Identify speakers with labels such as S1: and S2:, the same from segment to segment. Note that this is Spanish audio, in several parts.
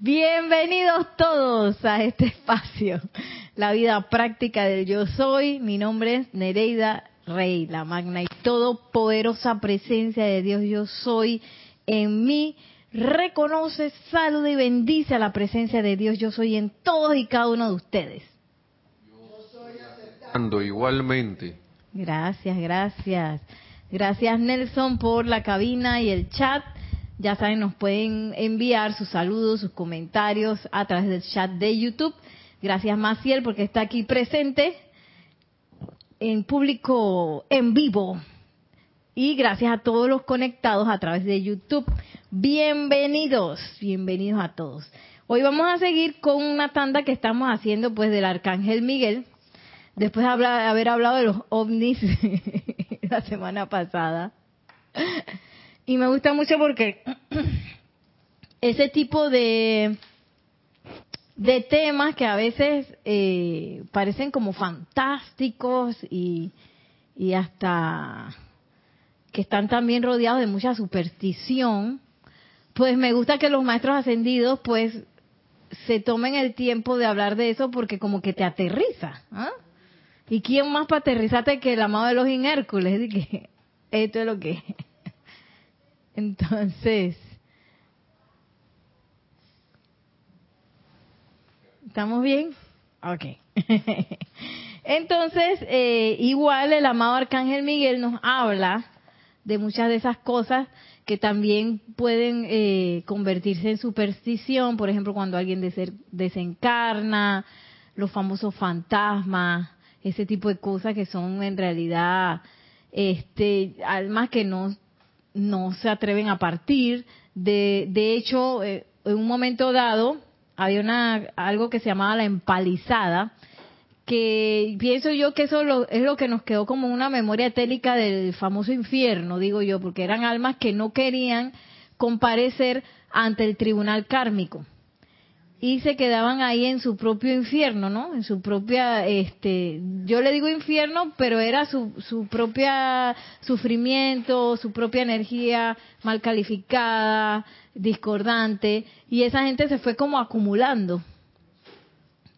S1: Bienvenidos todos a este espacio, la vida práctica del yo soy. Mi nombre es Nereida Rey, la magna y todopoderosa presencia de Dios yo soy en mí. Reconoce, saluda y bendice a la presencia de Dios yo soy en todos y cada uno de ustedes.
S2: Yo igualmente.
S1: Gracias, gracias. Gracias Nelson por la cabina y el chat. Ya saben, nos pueden enviar sus saludos, sus comentarios a través del chat de YouTube. Gracias Maciel porque está aquí presente en público en vivo. Y gracias a todos los conectados a través de YouTube. Bienvenidos, bienvenidos a todos. Hoy vamos a seguir con una tanda que estamos haciendo pues del Arcángel Miguel. Después de haber hablado de los ovnis la semana pasada. Y me gusta mucho porque ese tipo de, de temas que a veces eh, parecen como fantásticos y, y hasta que están también rodeados de mucha superstición, pues me gusta que los maestros ascendidos pues se tomen el tiempo de hablar de eso porque como que te aterriza. ¿ah? ¿Y quién más para aterrizarte que el amado de los Hércules? esto es lo que entonces, ¿estamos bien? Ok. Entonces, eh, igual el amado Arcángel Miguel nos habla de muchas de esas cosas que también pueden eh, convertirse en superstición, por ejemplo, cuando alguien desencarna, los famosos fantasmas, ese tipo de cosas que son en realidad este almas que no no se atreven a partir. De, de hecho, eh, en un momento dado había una algo que se llamaba la empalizada, que pienso yo que eso es lo que nos quedó como una memoria etélica del famoso infierno, digo yo, porque eran almas que no querían comparecer ante el tribunal kármico y se quedaban ahí en su propio infierno, ¿no? En su propia, este, yo le digo infierno, pero era su, su propia sufrimiento, su propia energía mal calificada, discordante, y esa gente se fue como acumulando.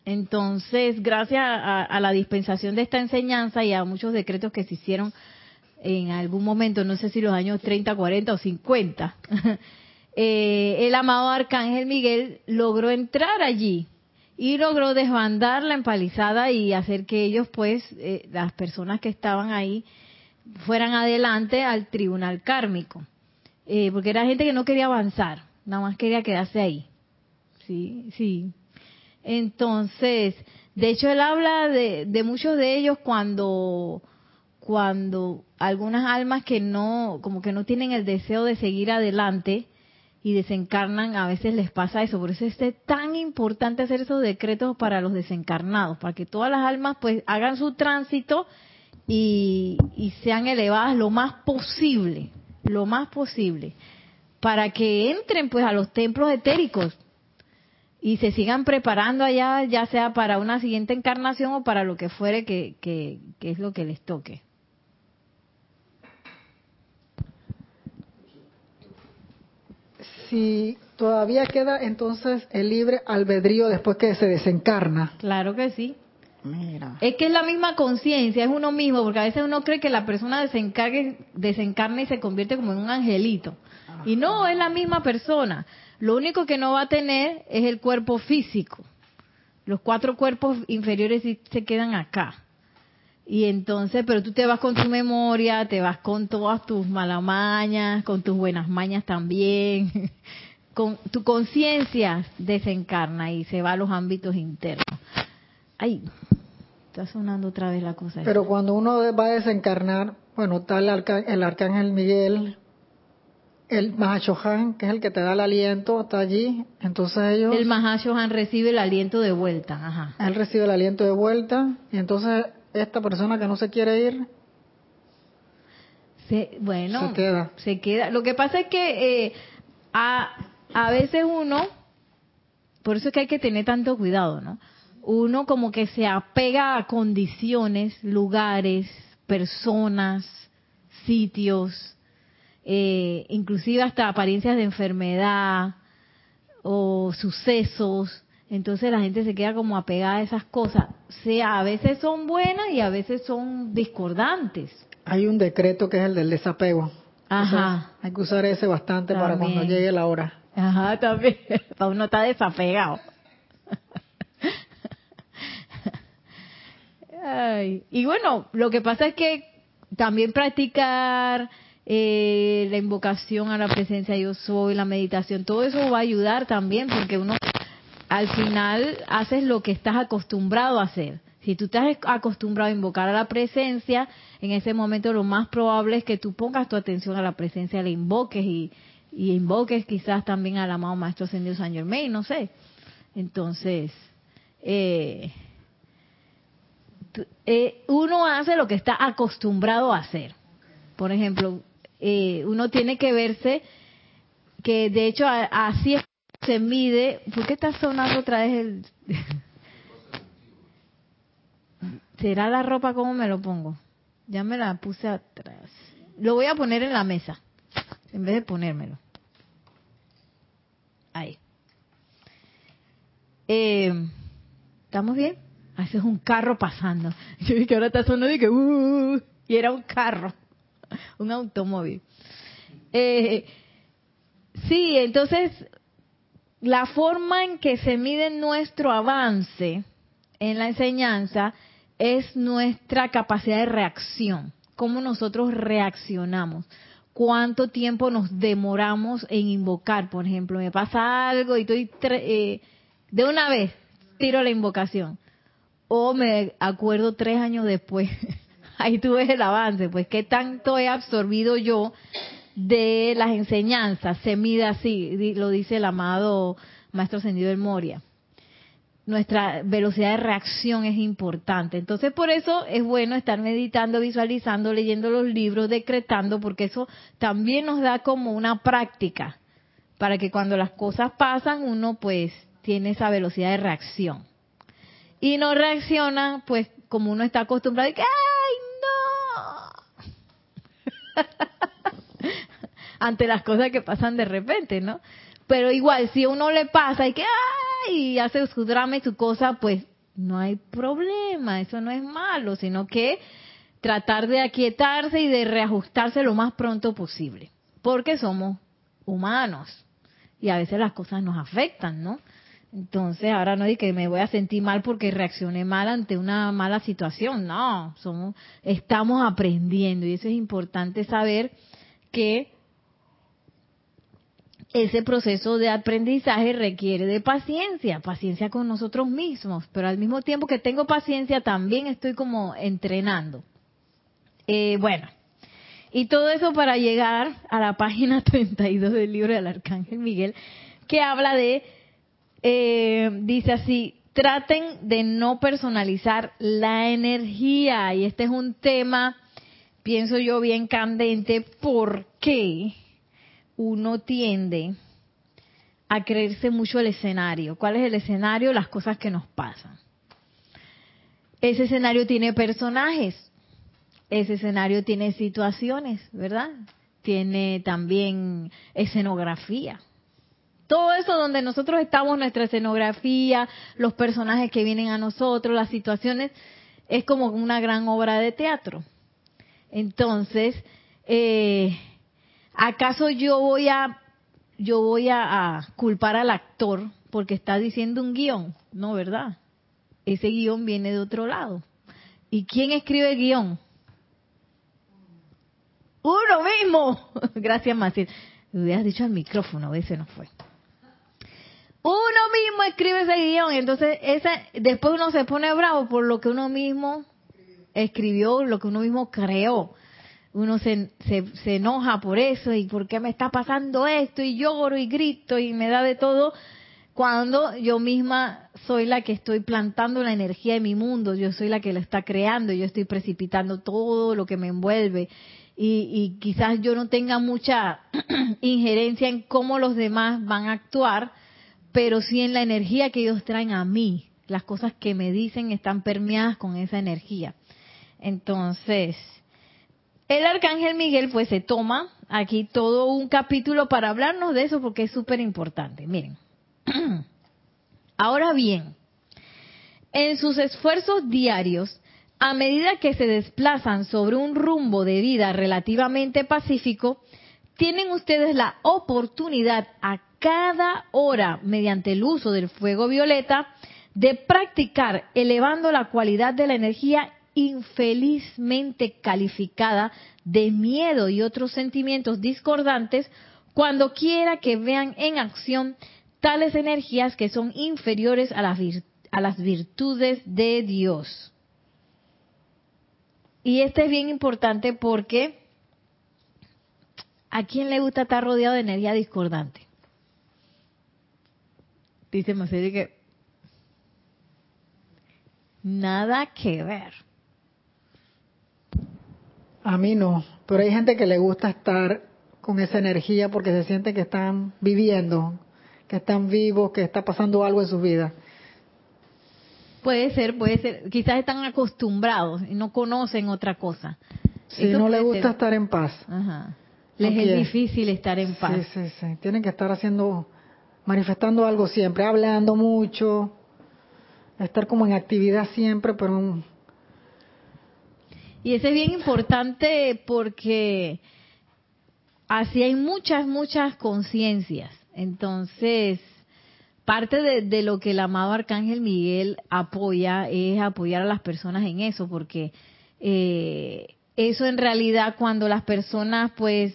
S1: Entonces, gracias a, a la dispensación de esta enseñanza y a muchos decretos que se hicieron en algún momento, no sé si los años 30, 40 o 50, Eh, el amado Arcángel Miguel logró entrar allí y logró desbandar la empalizada y hacer que ellos, pues, eh, las personas que estaban ahí, fueran adelante al tribunal kármico. Eh, porque era gente que no quería avanzar, nada más quería quedarse ahí. Sí, sí. Entonces, de hecho, él habla de, de muchos de ellos cuando cuando algunas almas que no, como que no tienen el deseo de seguir adelante, y desencarnan, a veces les pasa eso. Por eso es tan importante hacer esos decretos para los desencarnados, para que todas las almas pues hagan su tránsito y, sean elevadas lo más posible, lo más posible, para que entren pues a los templos etéricos y se sigan preparando allá, ya sea para una siguiente encarnación o para lo que fuere que, que es lo que les toque.
S3: Si todavía queda entonces el libre albedrío después que se desencarna.
S1: Claro que sí. Mira. Es que es la misma conciencia, es uno mismo, porque a veces uno cree que la persona desencargue, desencarna y se convierte como en un angelito. Y no, es la misma persona. Lo único que no va a tener es el cuerpo físico. Los cuatro cuerpos inferiores se quedan acá. Y entonces, pero tú te vas con tu memoria, te vas con todas tus malamañas, con tus buenas mañas también. Con tu conciencia desencarna y se va a los ámbitos internos. Ay, está sonando otra vez la cosa.
S3: Pero cuando uno va a desencarnar, bueno, está el, arcángel Miguel, el Mahashohan, que es el que te da el aliento, está allí. Entonces ellos.
S1: El Mahashohan recibe el aliento de vuelta. Ajá.
S3: Él recibe el aliento de vuelta. Y entonces esta persona que no se quiere ir
S1: se, bueno se queda. se queda. Lo que pasa es que eh, a, a veces uno por eso es que hay que tener tanto cuidado no uno como que se apega a condiciones lugares personas sitios eh, inclusive hasta apariencias de enfermedad o sucesos, entonces la gente se queda como apegada a esas cosas. O sea, a veces son buenas y a veces son discordantes.
S3: Hay un decreto que es el del desapego.
S1: Ajá.
S3: hay que usar ese bastante para cuando llegue la hora.
S1: Ajá, también. Para uno está desapegado. y bueno, lo que pasa es que también practicar eh, la invocación a la presencia de yo soy, la meditación, todo eso va a ayudar también porque uno al final haces lo que estás acostumbrado a hacer. Si tú estás acostumbrado a invocar a la presencia, en ese momento lo más probable es que tú pongas tu atención a la presencia, le invoques y, invoques quizás también al amado Maestro Ascendido San Germain, no sé. Entonces, eh, eh, uno hace lo que está acostumbrado a hacer. Por ejemplo, eh, uno tiene que verse que de hecho así se mide. ¿Por qué está sonando otra vez el... ¿Será la ropa como me lo pongo? Ya me la puse atrás. Lo voy a poner en la mesa, en vez de ponérmelo. Ahí. Eh, ¿Estamos bien? ese es un carro pasando. Yo dije ahora está sonando y que, uh, y era un carro, un automóvil. Eh, sí, entonces, la forma en que se mide nuestro avance en la enseñanza es nuestra capacidad de reacción, cómo nosotros reaccionamos, cuánto tiempo nos demoramos en invocar, por ejemplo, me pasa algo y estoy eh, de una vez tiro la invocación o me acuerdo tres años después. Ahí tuve el avance, pues qué tanto he absorbido yo de las enseñanzas. Se mide así, lo dice el amado Maestro Ascendido del Moria. Nuestra velocidad de reacción es importante. Entonces, por eso es bueno estar meditando, visualizando, leyendo los libros, decretando, porque eso también nos da como una práctica para que cuando las cosas pasan uno pues tiene esa velocidad de reacción y no reacciona, pues como uno está acostumbrado, y que ¡ay, no! Ante las cosas que pasan de repente, ¿no? Pero igual, si a uno le pasa y que ¡ay! y hace su drama y su cosa, pues no hay problema, eso no es malo, sino que tratar de aquietarse y de reajustarse lo más pronto posible, porque somos humanos y a veces las cosas nos afectan, ¿no? Entonces, ahora no es que me voy a sentir mal porque reaccioné mal ante una mala situación. No, somos, estamos aprendiendo y eso es importante saber que ese proceso de aprendizaje requiere de paciencia, paciencia con nosotros mismos, pero al mismo tiempo que tengo paciencia también estoy como entrenando. Eh, bueno, y todo eso para llegar a la página 32 del libro del Arcángel Miguel, que habla de eh, dice así, traten de no personalizar la energía. Y este es un tema, pienso yo, bien candente, porque uno tiende a creerse mucho el escenario. ¿Cuál es el escenario? Las cosas que nos pasan. Ese escenario tiene personajes, ese escenario tiene situaciones, ¿verdad? Tiene también escenografía. Todo eso donde nosotros estamos, nuestra escenografía, los personajes que vienen a nosotros, las situaciones, es como una gran obra de teatro. Entonces, eh, ¿acaso yo voy a yo voy a, culpar al actor porque está diciendo un guion? No, ¿verdad? Ese guion viene de otro lado. ¿Y quién escribe el guion? Uno mismo. Gracias, Maciel. Me hubieras dicho al micrófono, ese no fue. Uno mismo escribe ese guion, entonces ese, después uno se pone bravo por lo que uno mismo escribió, lo que uno mismo creó. Uno se, se, se enoja por eso y por qué me está pasando esto y lloro y grito y me da de todo cuando yo misma soy la que estoy plantando la energía de mi mundo, yo soy la que la está creando, yo estoy precipitando todo lo que me envuelve y, y quizás yo no tenga mucha injerencia en cómo los demás van a actuar, pero sí en la energía que ellos traen a mí. Las cosas que me dicen están permeadas con esa energía. Entonces, el arcángel Miguel pues se toma aquí todo un capítulo para hablarnos de eso porque es súper importante. Miren, Ahora bien, en sus esfuerzos diarios, a medida que se desplazan sobre un rumbo de vida relativamente pacífico, tienen ustedes la oportunidad a cada hora, mediante el uso del fuego violeta, de practicar elevando la cualidad de la energía infelizmente calificada de miedo y otros sentimientos discordantes cuando quiera que vean en acción tales energías que son inferiores a las, a las virtudes de Dios. Y este es bien importante porque ¿a quién le gusta estar rodeado de energía discordante? Dice Mercedes que nada que ver.
S3: A mí no, pero hay gente que le gusta estar con esa energía porque se siente que están viviendo, que están vivos, que está pasando algo en su vida.
S1: Puede ser, puede ser. Quizás están acostumbrados y no conocen otra cosa.
S3: Si no les gusta estar en paz.
S1: Les es difícil estar en paz.
S3: Sí, sí, sí. Tienen que estar haciendo, manifestando algo siempre, hablando mucho, estar como en actividad siempre, pero...
S1: Y eso es bien importante porque así hay muchas, muchas conciencias. Entonces, parte de, lo que el amado Arcángel Miguel apoya es apoyar a las personas en eso, porque eh, eso en realidad cuando las personas pues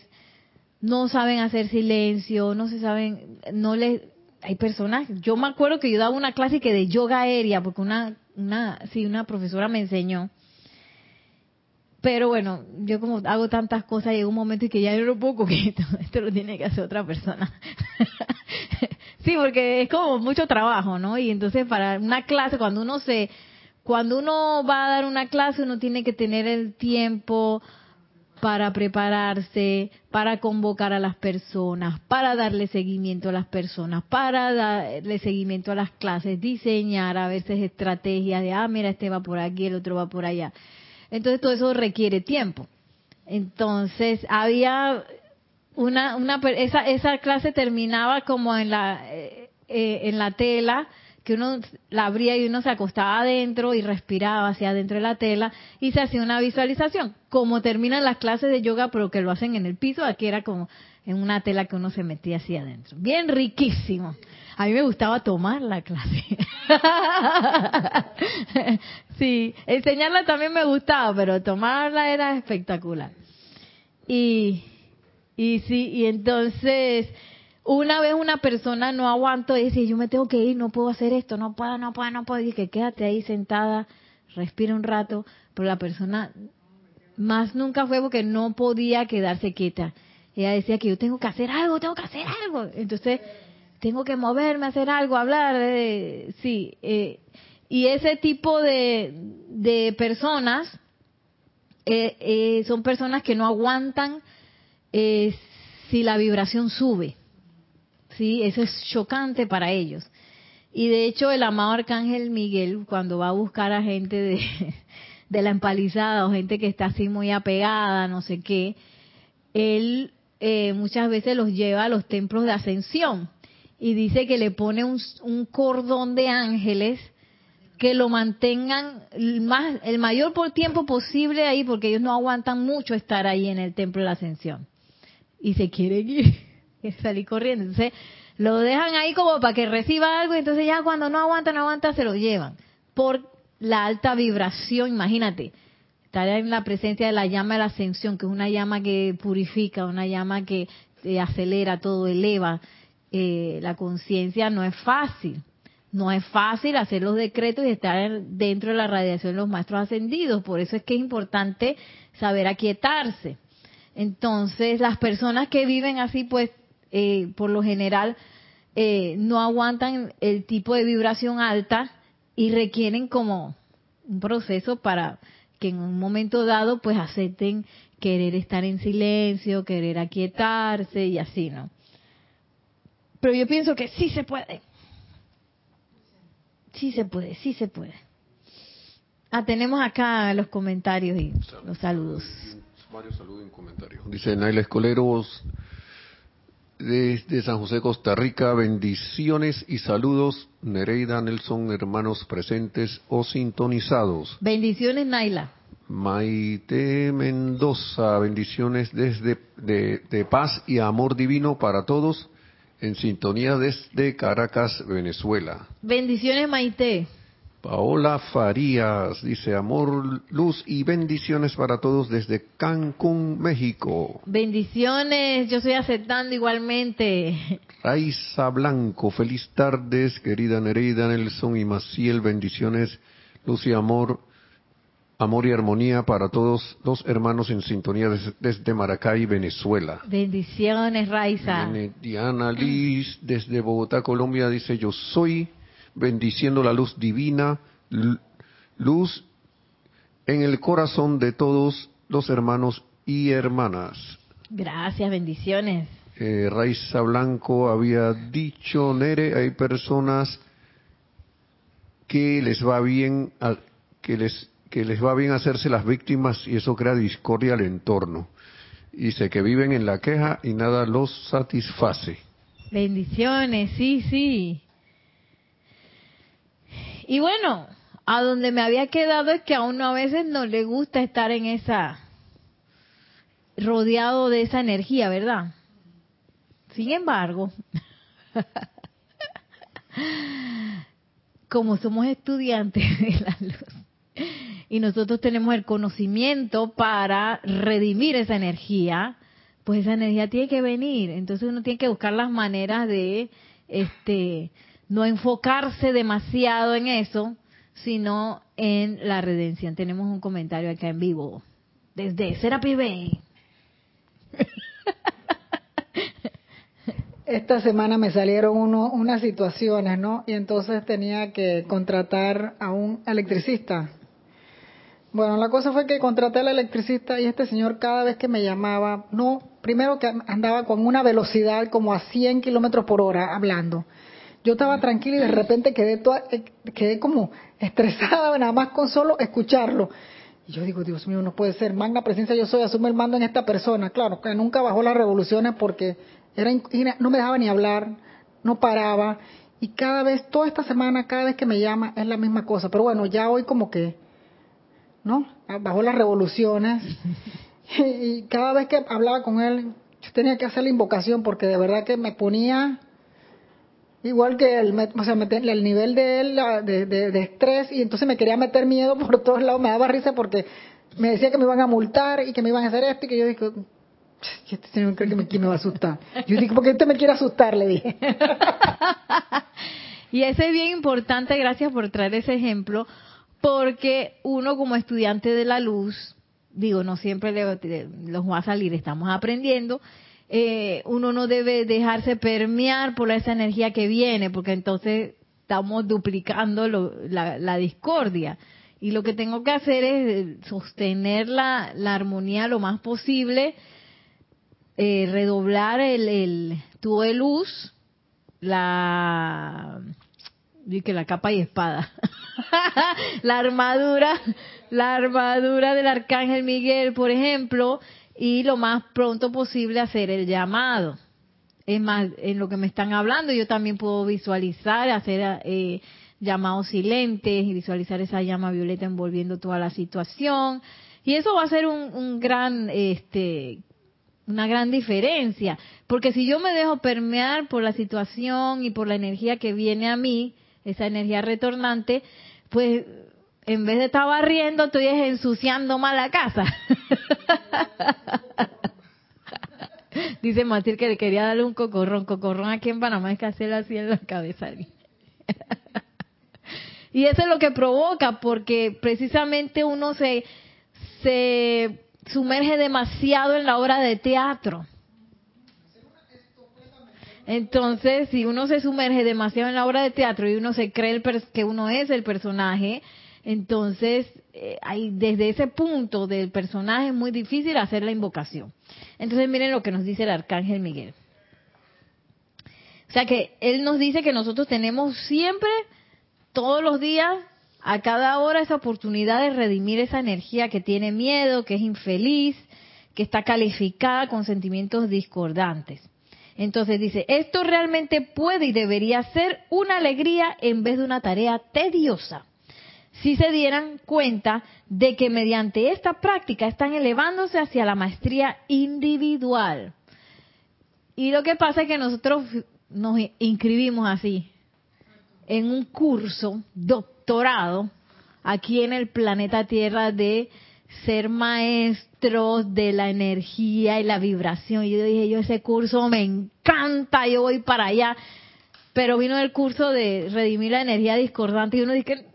S1: no saben hacer silencio, no se saben, no les, hay personas, yo me acuerdo que yo daba una clase que de yoga aérea, porque una, una, sí, una profesora me enseñó, pero bueno, yo como hago tantas cosas, llega un momento y que ya yo no puedo que esto, esto lo tiene que hacer otra persona. Sí, porque es como mucho trabajo, ¿no? Y entonces para una clase, cuando uno se, cuando uno va a dar una clase, uno tiene que tener el tiempo para prepararse, para convocar a las personas, para darle seguimiento a las personas, para darle seguimiento a las clases, diseñar a veces estrategias de, ah, mira, este va por aquí, el otro va por allá. Entonces todo eso requiere tiempo. Entonces había una, una esa, esa clase terminaba como en la eh, eh, en la tela que uno la abría y uno se acostaba adentro y respiraba hacia adentro de la tela y se hacía una visualización como terminan las clases de yoga pero que lo hacen en el piso aquí era como en una tela que uno se metía hacia adentro bien riquísimo a mí me gustaba tomar la clase sí enseñarla también me gustaba pero tomarla era espectacular y y sí, y entonces una vez una persona no aguantó y dice, yo me tengo que ir, no puedo hacer esto, no puedo, no puedo, no puedo. Y que quédate ahí sentada, respira un rato, pero la persona más nunca fue porque no podía quedarse quieta. Ella decía que yo tengo que hacer algo, tengo que hacer algo. Entonces, tengo que moverme, hacer algo, hablar. sí, eh, y ese tipo de, de personas eh, eh, son personas que no aguantan eh, si la vibración sube. ¿sí? Eso es chocante para ellos. Y de hecho el amado Arcángel Miguel, cuando va a buscar a gente de, de la empalizada o gente que está así muy apegada, no sé qué, él eh, muchas veces los lleva a los templos de ascensión y dice que le pone un, un cordón de ángeles que lo mantengan el, más, el mayor por tiempo posible ahí porque ellos no aguantan mucho estar ahí en el templo de la ascensión y se quieren ir, salir corriendo. Entonces, lo dejan ahí como para que reciba algo y entonces ya cuando no aguanta, no se lo llevan. Por la alta vibración, imagínate, estar en la presencia de la llama de la ascensión, que es una llama que purifica, una llama que acelera todo, eleva eh, la conciencia, no es fácil. No es fácil hacer los decretos y estar dentro de la radiación de los maestros ascendidos. Por eso es que es importante saber aquietarse. Entonces, las personas que viven así, pues, eh, por lo general, eh, no aguantan el tipo de vibración alta y requieren como un proceso para que en un momento dado, pues, acepten querer estar en silencio, querer aquietarse y así, ¿no? Pero yo pienso que sí se puede. Sí se puede, sí se puede. Ah, tenemos acá los comentarios y los saludos
S2: varios saludos y comentarios. Dice Naila Escoleros, desde San José, Costa Rica, bendiciones y saludos. Nereida Nelson, hermanos presentes o sintonizados.
S1: Bendiciones, Naila.
S2: Maite Mendoza, bendiciones desde de, de paz y amor divino para todos, en sintonía desde Caracas, Venezuela.
S1: Bendiciones, Maite.
S2: Paola Farías dice amor, luz y bendiciones para todos desde Cancún, México.
S1: Bendiciones, yo estoy aceptando igualmente.
S2: Raiza Blanco, feliz tardes, querida Nereida Nelson y Maciel, bendiciones, luz y amor, amor y armonía para todos los hermanos en sintonía desde, desde Maracay, Venezuela.
S1: Bendiciones, Raiza.
S2: Diana Liz desde Bogotá, Colombia, dice yo soy bendiciendo la luz divina, luz en el corazón de todos los hermanos y hermanas.
S1: Gracias, bendiciones.
S2: Eh, Raiza Blanco había dicho, Nere, hay personas que les va bien, a, que les que les va bien hacerse las víctimas y eso crea discordia al entorno. Dice que viven en la queja y nada los satisface.
S1: Bendiciones, sí, sí. Y bueno, a donde me había quedado es que a uno a veces no le gusta estar en esa, rodeado de esa energía, ¿verdad? Sin embargo, como somos estudiantes de la luz y nosotros tenemos el conocimiento para redimir esa energía, pues esa energía tiene que venir. Entonces uno tiene que buscar las maneras de, este, no enfocarse demasiado en eso, sino en la redención. Tenemos un comentario acá en vivo desde Serapi Bay.
S3: Esta semana me salieron uno, unas situaciones, ¿no? Y entonces tenía que contratar a un electricista. Bueno, la cosa fue que contraté al electricista y este señor cada vez que me llamaba, no, primero que andaba con una velocidad como a 100 kilómetros por hora hablando. Yo estaba tranquila y de repente quedé, toda, quedé como estresada nada más con solo escucharlo. Y yo digo, Dios mío, no puede ser. Magna presencia yo soy, asume el mando en esta persona. Claro, que nunca bajó las revoluciones porque era, no me dejaba ni hablar, no paraba. Y cada vez, toda esta semana, cada vez que me llama, es la misma cosa. Pero bueno, ya hoy como que, ¿no? Bajó las revoluciones. y cada vez que hablaba con él, yo tenía que hacer la invocación porque de verdad que me ponía igual que el, o sea, el nivel de él de, de, estrés y entonces me quería meter miedo por todos lados, me daba risa porque me decía que me iban a multar y que me iban a hacer esto y que yo dije, este señor cree que me, que me va a asustar. Yo dije, porque usted me quiere asustar, le dije.
S1: y eso es bien importante, gracias por traer ese ejemplo, porque uno como estudiante de la luz, digo, no siempre los va a salir, estamos aprendiendo, eh, uno no debe dejarse permear por esa energía que viene, porque entonces estamos duplicando la, discordia. Y lo que tengo que hacer es sostener la, armonía lo más posible, eh, redoblar el, el tubo de luz, la que la capa y espada, la armadura, la armadura del arcángel Miguel, por ejemplo, y lo más pronto posible hacer el llamado. Es más, en lo que me están hablando, yo también puedo visualizar, hacer eh, llamados silentes y visualizar esa llama violeta envolviendo toda la situación. Y eso va a ser un, un gran, este, una gran diferencia. Porque si yo me dejo permear por la situación y por la energía que viene a mí, esa energía retornante, pues en vez de estar barriendo, estoy ensuciando más la casa. Dice Matil que le quería darle un cocorrón. Cocorrón aquí en Panamá es que hacerlo así en la cabeza. y eso es lo que provoca, porque precisamente uno se, se sumerge demasiado en la obra de teatro. Entonces, si uno se sumerge demasiado en la obra de teatro y uno se cree que uno es el personaje, entonces, eh, desde ese punto del personaje es muy difícil hacer la invocación. Entonces, miren lo que nos dice el arcángel Miguel. O sea que él nos dice que nosotros tenemos siempre, todos los días, a cada hora, esa oportunidad de redimir esa energía que tiene miedo, que es infeliz, que está calificada con sentimientos discordantes. Entonces dice, esto realmente puede y debería ser una alegría en vez de una tarea tediosa. Si se dieran cuenta de que mediante esta práctica están elevándose hacia la maestría individual. Y lo que pasa es que nosotros nos inscribimos así, en un curso, doctorado, aquí en el planeta Tierra de ser maestros de la energía y la vibración. Y yo dije, yo ese curso me encanta, yo voy para allá. Pero vino el curso de redimir la energía discordante y uno dice,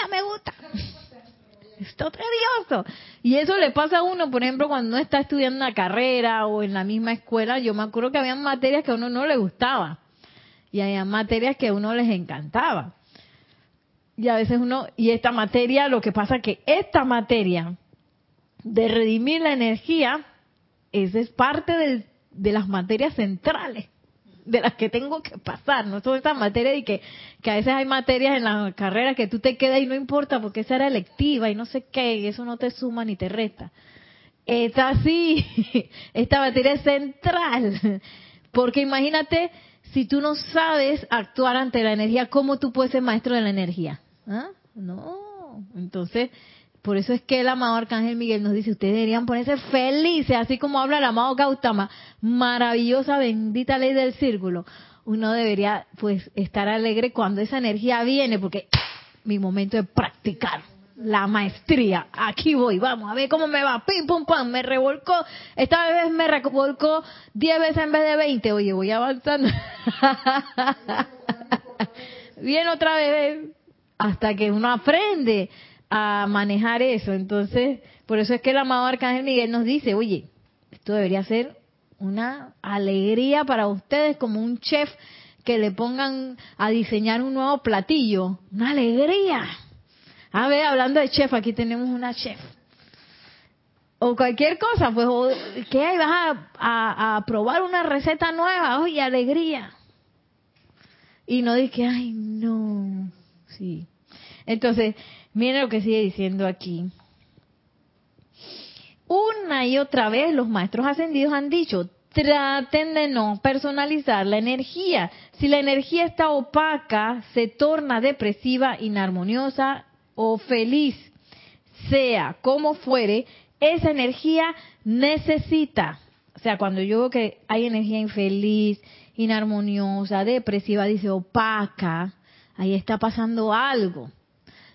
S1: no me gusta. Está tedioso. Y eso le pasa a uno, por ejemplo, cuando uno está estudiando una carrera o en la misma escuela. Yo me acuerdo que había materias que a uno no le gustaba. Y había materias que a uno les encantaba. Y a veces uno, y esta materia, lo que pasa que esta materia de redimir la energía, esa es parte de, de las materias centrales de las que tengo que pasar, no son esas materias y que, que a veces hay materias en la carrera que tú te quedas y no importa porque esa era electiva y no sé qué, y eso no te suma ni te resta. Esta sí, esta materia es central, porque imagínate si tú no sabes actuar ante la energía, ¿cómo tú puedes ser maestro de la energía? ¿Ah? No, entonces por eso es que el amado Arcángel Miguel nos dice, ustedes deberían ponerse felices, así como habla el amado Gautama, maravillosa, bendita ley del círculo. Uno debería pues estar alegre cuando esa energía viene, porque mi momento es practicar la maestría. Aquí voy, vamos a ver cómo me va. Pim, pum, pam, me revolcó. Esta vez me revolcó 10 veces en vez de 20. Oye, voy avanzando. Bien otra vez hasta que uno aprende a manejar eso. Entonces, por eso es que el amado Arcángel Miguel nos dice, oye, esto debería ser una alegría para ustedes como un chef que le pongan a diseñar un nuevo platillo. Una alegría. A ver, hablando de chef, aquí tenemos una chef. O cualquier cosa, pues, ¿qué hay? Vas a, a, probar una receta nueva, oye, alegría. Y no que ay, no. Sí. Entonces, Miren lo que sigue diciendo aquí. Una y otra vez los maestros ascendidos han dicho, traten de no personalizar la energía. Si la energía está opaca, se torna depresiva, inarmoniosa o feliz. Sea como fuere, esa energía necesita. O sea, cuando yo veo que hay energía infeliz, inarmoniosa, depresiva, dice opaca, ahí está pasando algo.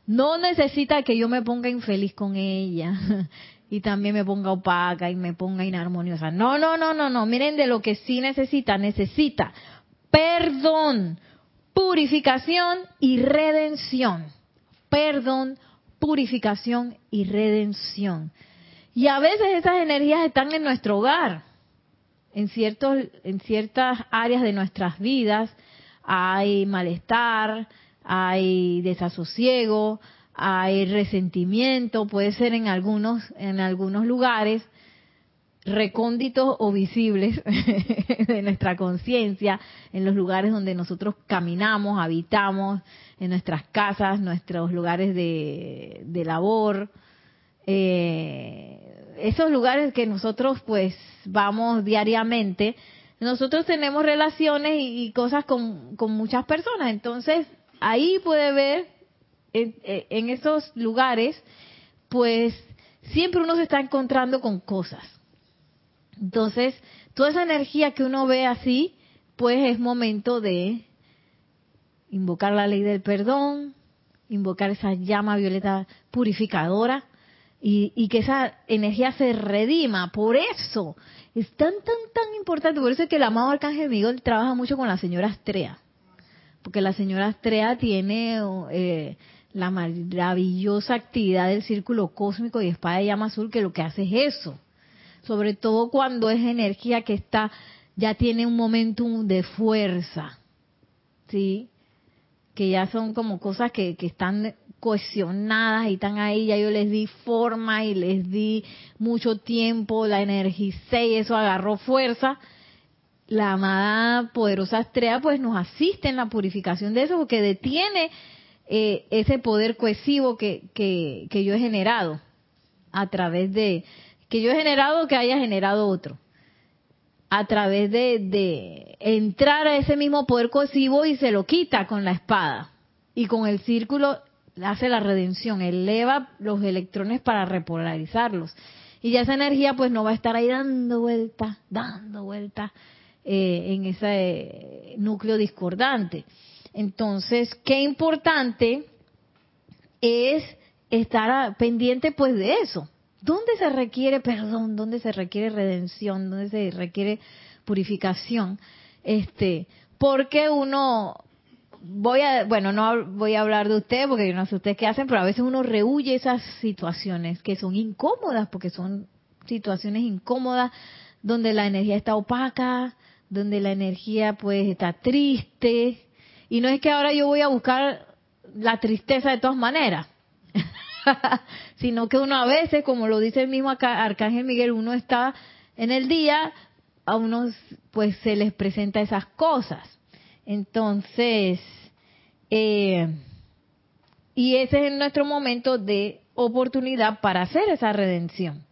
S1: No necesita que yo me ponga infeliz con ella y también me ponga opaca y me ponga inarmoniosa. No, no, no, no, no. Miren de lo que sí necesita. Necesita perdón, purificación y redención. Perdón, purificación y redención. Y a veces esas energías están en nuestro hogar, en ciertos, en ciertas áreas de nuestras vidas. Hay malestar, hay desasosiego, hay resentimiento, puede ser en algunos, en algunos lugares recónditos o visibles de nuestra conciencia, en los lugares donde nosotros caminamos, habitamos, en nuestras casas, nuestros lugares de, labor, eh, esos lugares que nosotros pues vamos diariamente, nosotros tenemos relaciones y, y cosas con, con muchas personas, entonces ahí puede ver, en, esos lugares, pues siempre uno se está encontrando con cosas. Entonces, toda esa energía que uno ve así, pues es momento de invocar la ley del perdón, invocar esa llama violeta purificadora y, que esa energía se redima. Por eso es tan, tan, tan importante. Por eso es que el amado Arcángel Miguel trabaja mucho con la señora Astrea porque la señora Astrea tiene eh, la maravillosa actividad del círculo cósmico y espada de llama azul que lo que hace es eso. Sobre todo cuando es energía que está, ya tiene un momentum de fuerza, ¿sí? Que ya son como cosas que, que están cohesionadas y están ahí, ya yo les di forma y les di mucho tiempo, la energicé y eso agarró fuerza la amada poderosa estrella pues nos asiste en la purificación de eso porque detiene eh, ese poder cohesivo que, que, que yo he generado a través de que yo he generado que haya generado otro a través de, de entrar a ese mismo poder cohesivo y se lo quita con la espada. Y con el círculo hace la redención, eleva los electrones para repolarizarlos. Y ya esa energía pues no va a estar ahí dando vueltas, dando vueltas eh, en ese eh, núcleo discordante. Entonces, qué importante es estar pendiente pues de eso. ¿Dónde se requiere perdón? ¿Dónde se requiere redención? ¿Dónde se requiere purificación? Este, porque uno voy a, bueno, no voy a hablar de usted porque yo no sé ustedes qué hacen, pero a veces uno rehuye esas situaciones que son incómodas porque son situaciones incómodas donde la energía está opaca, donde la energía pues está triste y no es que ahora yo voy a buscar la tristeza de todas maneras, sino que uno a veces, como lo dice el mismo Arcángel Miguel, uno está en el día, a unos pues se les presenta esas cosas. Entonces, eh, y ese es nuestro momento de oportunidad para hacer esa redención.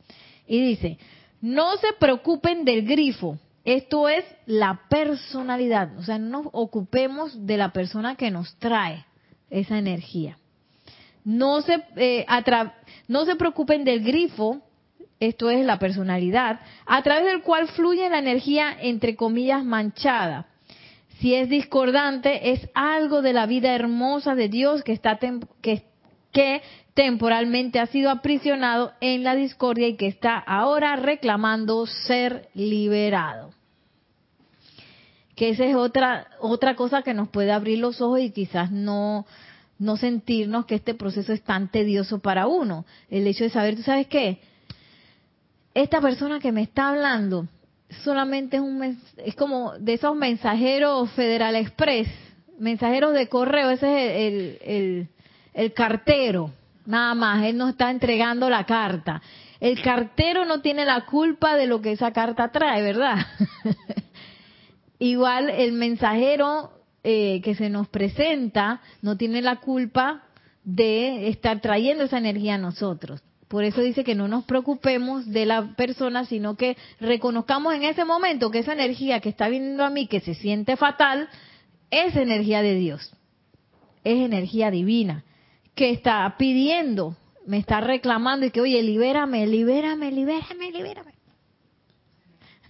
S1: Y dice, no se preocupen del grifo, esto es la personalidad, o sea, no nos ocupemos de la persona que nos trae esa energía. No se, eh, no se preocupen del grifo, esto es la personalidad, a través del cual fluye la energía entre comillas manchada si es discordante, es algo de la vida hermosa de Dios que, está que, que temporalmente ha sido aprisionado en la discordia y que está ahora reclamando ser liberado. Que esa es otra, otra cosa que nos puede abrir los ojos y quizás no, no sentirnos que este proceso es tan tedioso para uno. El hecho de saber, ¿tú sabes qué? Esta persona que me está hablando solamente es un es como de esos mensajeros Federal Express, mensajeros de correo, ese es el, el, cartero, nada más, él no está entregando la carta. El cartero no tiene la culpa de lo que esa carta trae, ¿verdad? Igual el mensajero eh, que se nos presenta no tiene la culpa de estar trayendo esa energía a nosotros. Por eso dice que no nos preocupemos de la persona, sino que reconozcamos en ese momento que esa energía que está viniendo a mí, que se siente fatal, es energía de Dios, es energía divina, que está pidiendo, me está reclamando y que, oye, libérame, libérame, libérame, libérame.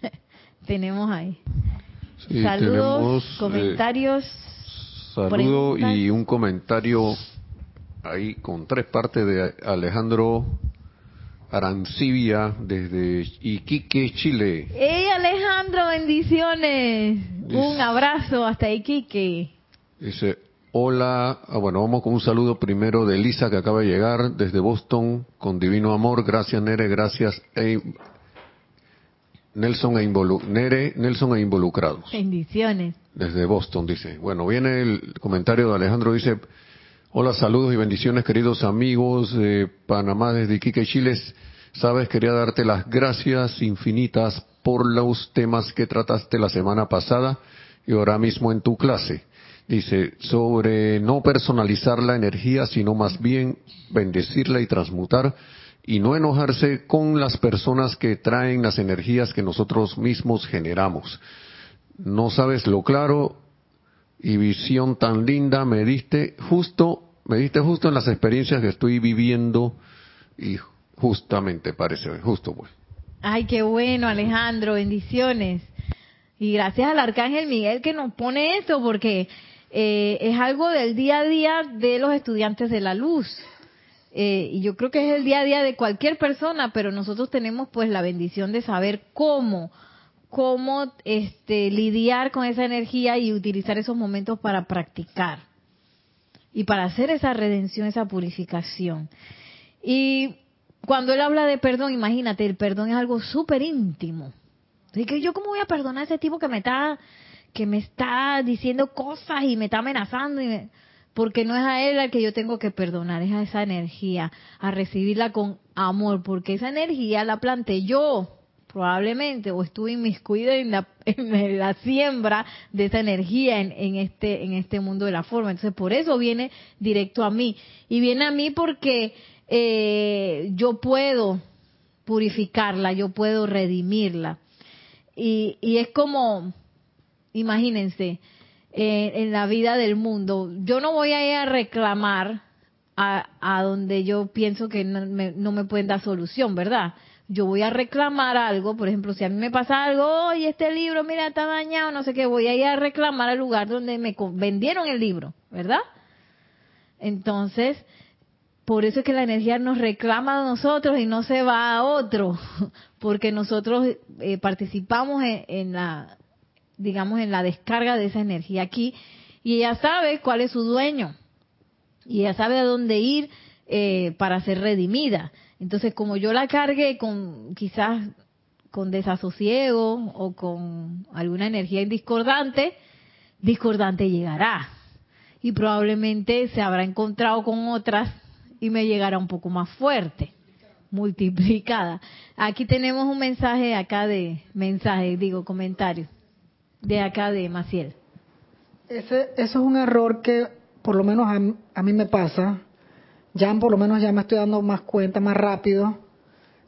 S1: tenemos ahí. Saludos, eh, comentarios.
S2: saludo y un comentario ahí con tres partes de Alejandro Arancibia desde Iquique, Chile.
S1: ¡Hey Alejandro, bendiciones! un abrazo hasta Iquique.
S2: Dice, hola, ah, bueno, vamos con un saludo primero de Elisa que acaba de llegar desde Boston con divino amor. Gracias Nere, gracias e Nelson, e Nere, Nelson e involucrados.
S1: Bendiciones.
S2: Desde Boston dice. Bueno, viene el comentario de Alejandro, dice, Hola, saludos y bendiciones queridos amigos de Panamá desde Iquique, Chile. Sabes, quería darte las gracias infinitas por los temas que trataste la semana pasada y ahora mismo en tu clase. Dice, sobre no personalizar la energía, sino más bien bendecirla y transmutar y no enojarse con las personas que traen las energías que nosotros mismos generamos. No sabes lo claro y visión tan linda me diste justo me diste justo en las experiencias que estoy viviendo y justamente parece, justo pues.
S1: Ay, qué bueno, Alejandro, bendiciones. Y gracias al Arcángel Miguel que nos pone esto, porque eh, es algo del día a día de los estudiantes de la luz. Eh, y yo creo que es el día a día de cualquier persona, pero nosotros tenemos pues la bendición de saber cómo, cómo este, lidiar con esa energía y utilizar esos momentos para practicar y para hacer esa redención, esa purificación. Y cuando él habla de perdón, imagínate, el perdón es algo súper íntimo. Así que yo cómo voy a perdonar a ese tipo que me está que me está diciendo cosas y me está amenazando y porque no es a él al que yo tengo que perdonar, es a esa energía, a recibirla con amor, porque esa energía la planté yo probablemente, o estuve inmiscuido en la, en la siembra de esa energía en, en, este, en este mundo de la forma. Entonces, por eso viene directo a mí. Y viene a mí porque eh, yo puedo purificarla, yo puedo redimirla. y, y es como, imagínense, eh, en la vida del mundo, yo no voy a ir a reclamar a, a donde yo pienso que no me, no me pueden dar solución, ¿verdad? Yo voy a reclamar algo, por ejemplo, si a mí me pasa algo, oye, este libro, mira, está dañado, no sé qué, voy a ir a reclamar al lugar donde me vendieron el libro, ¿verdad? Entonces, por eso es que la energía nos reclama a nosotros y no se va a otro, porque nosotros eh, participamos en la, digamos, en la descarga de esa energía aquí y ella sabe cuál es su dueño y ella sabe a dónde ir eh, para ser redimida. Entonces, como yo la cargué con quizás con desasosiego o con alguna energía discordante, discordante llegará y probablemente se habrá encontrado con otras y me llegará un poco más fuerte, multiplicada. Aquí tenemos un mensaje acá de mensaje, digo comentario, de acá de Maciel.
S3: Ese, eso es un error que por lo menos a, mí me pasa. Ya por lo menos ya me estoy dando más cuenta, más rápido.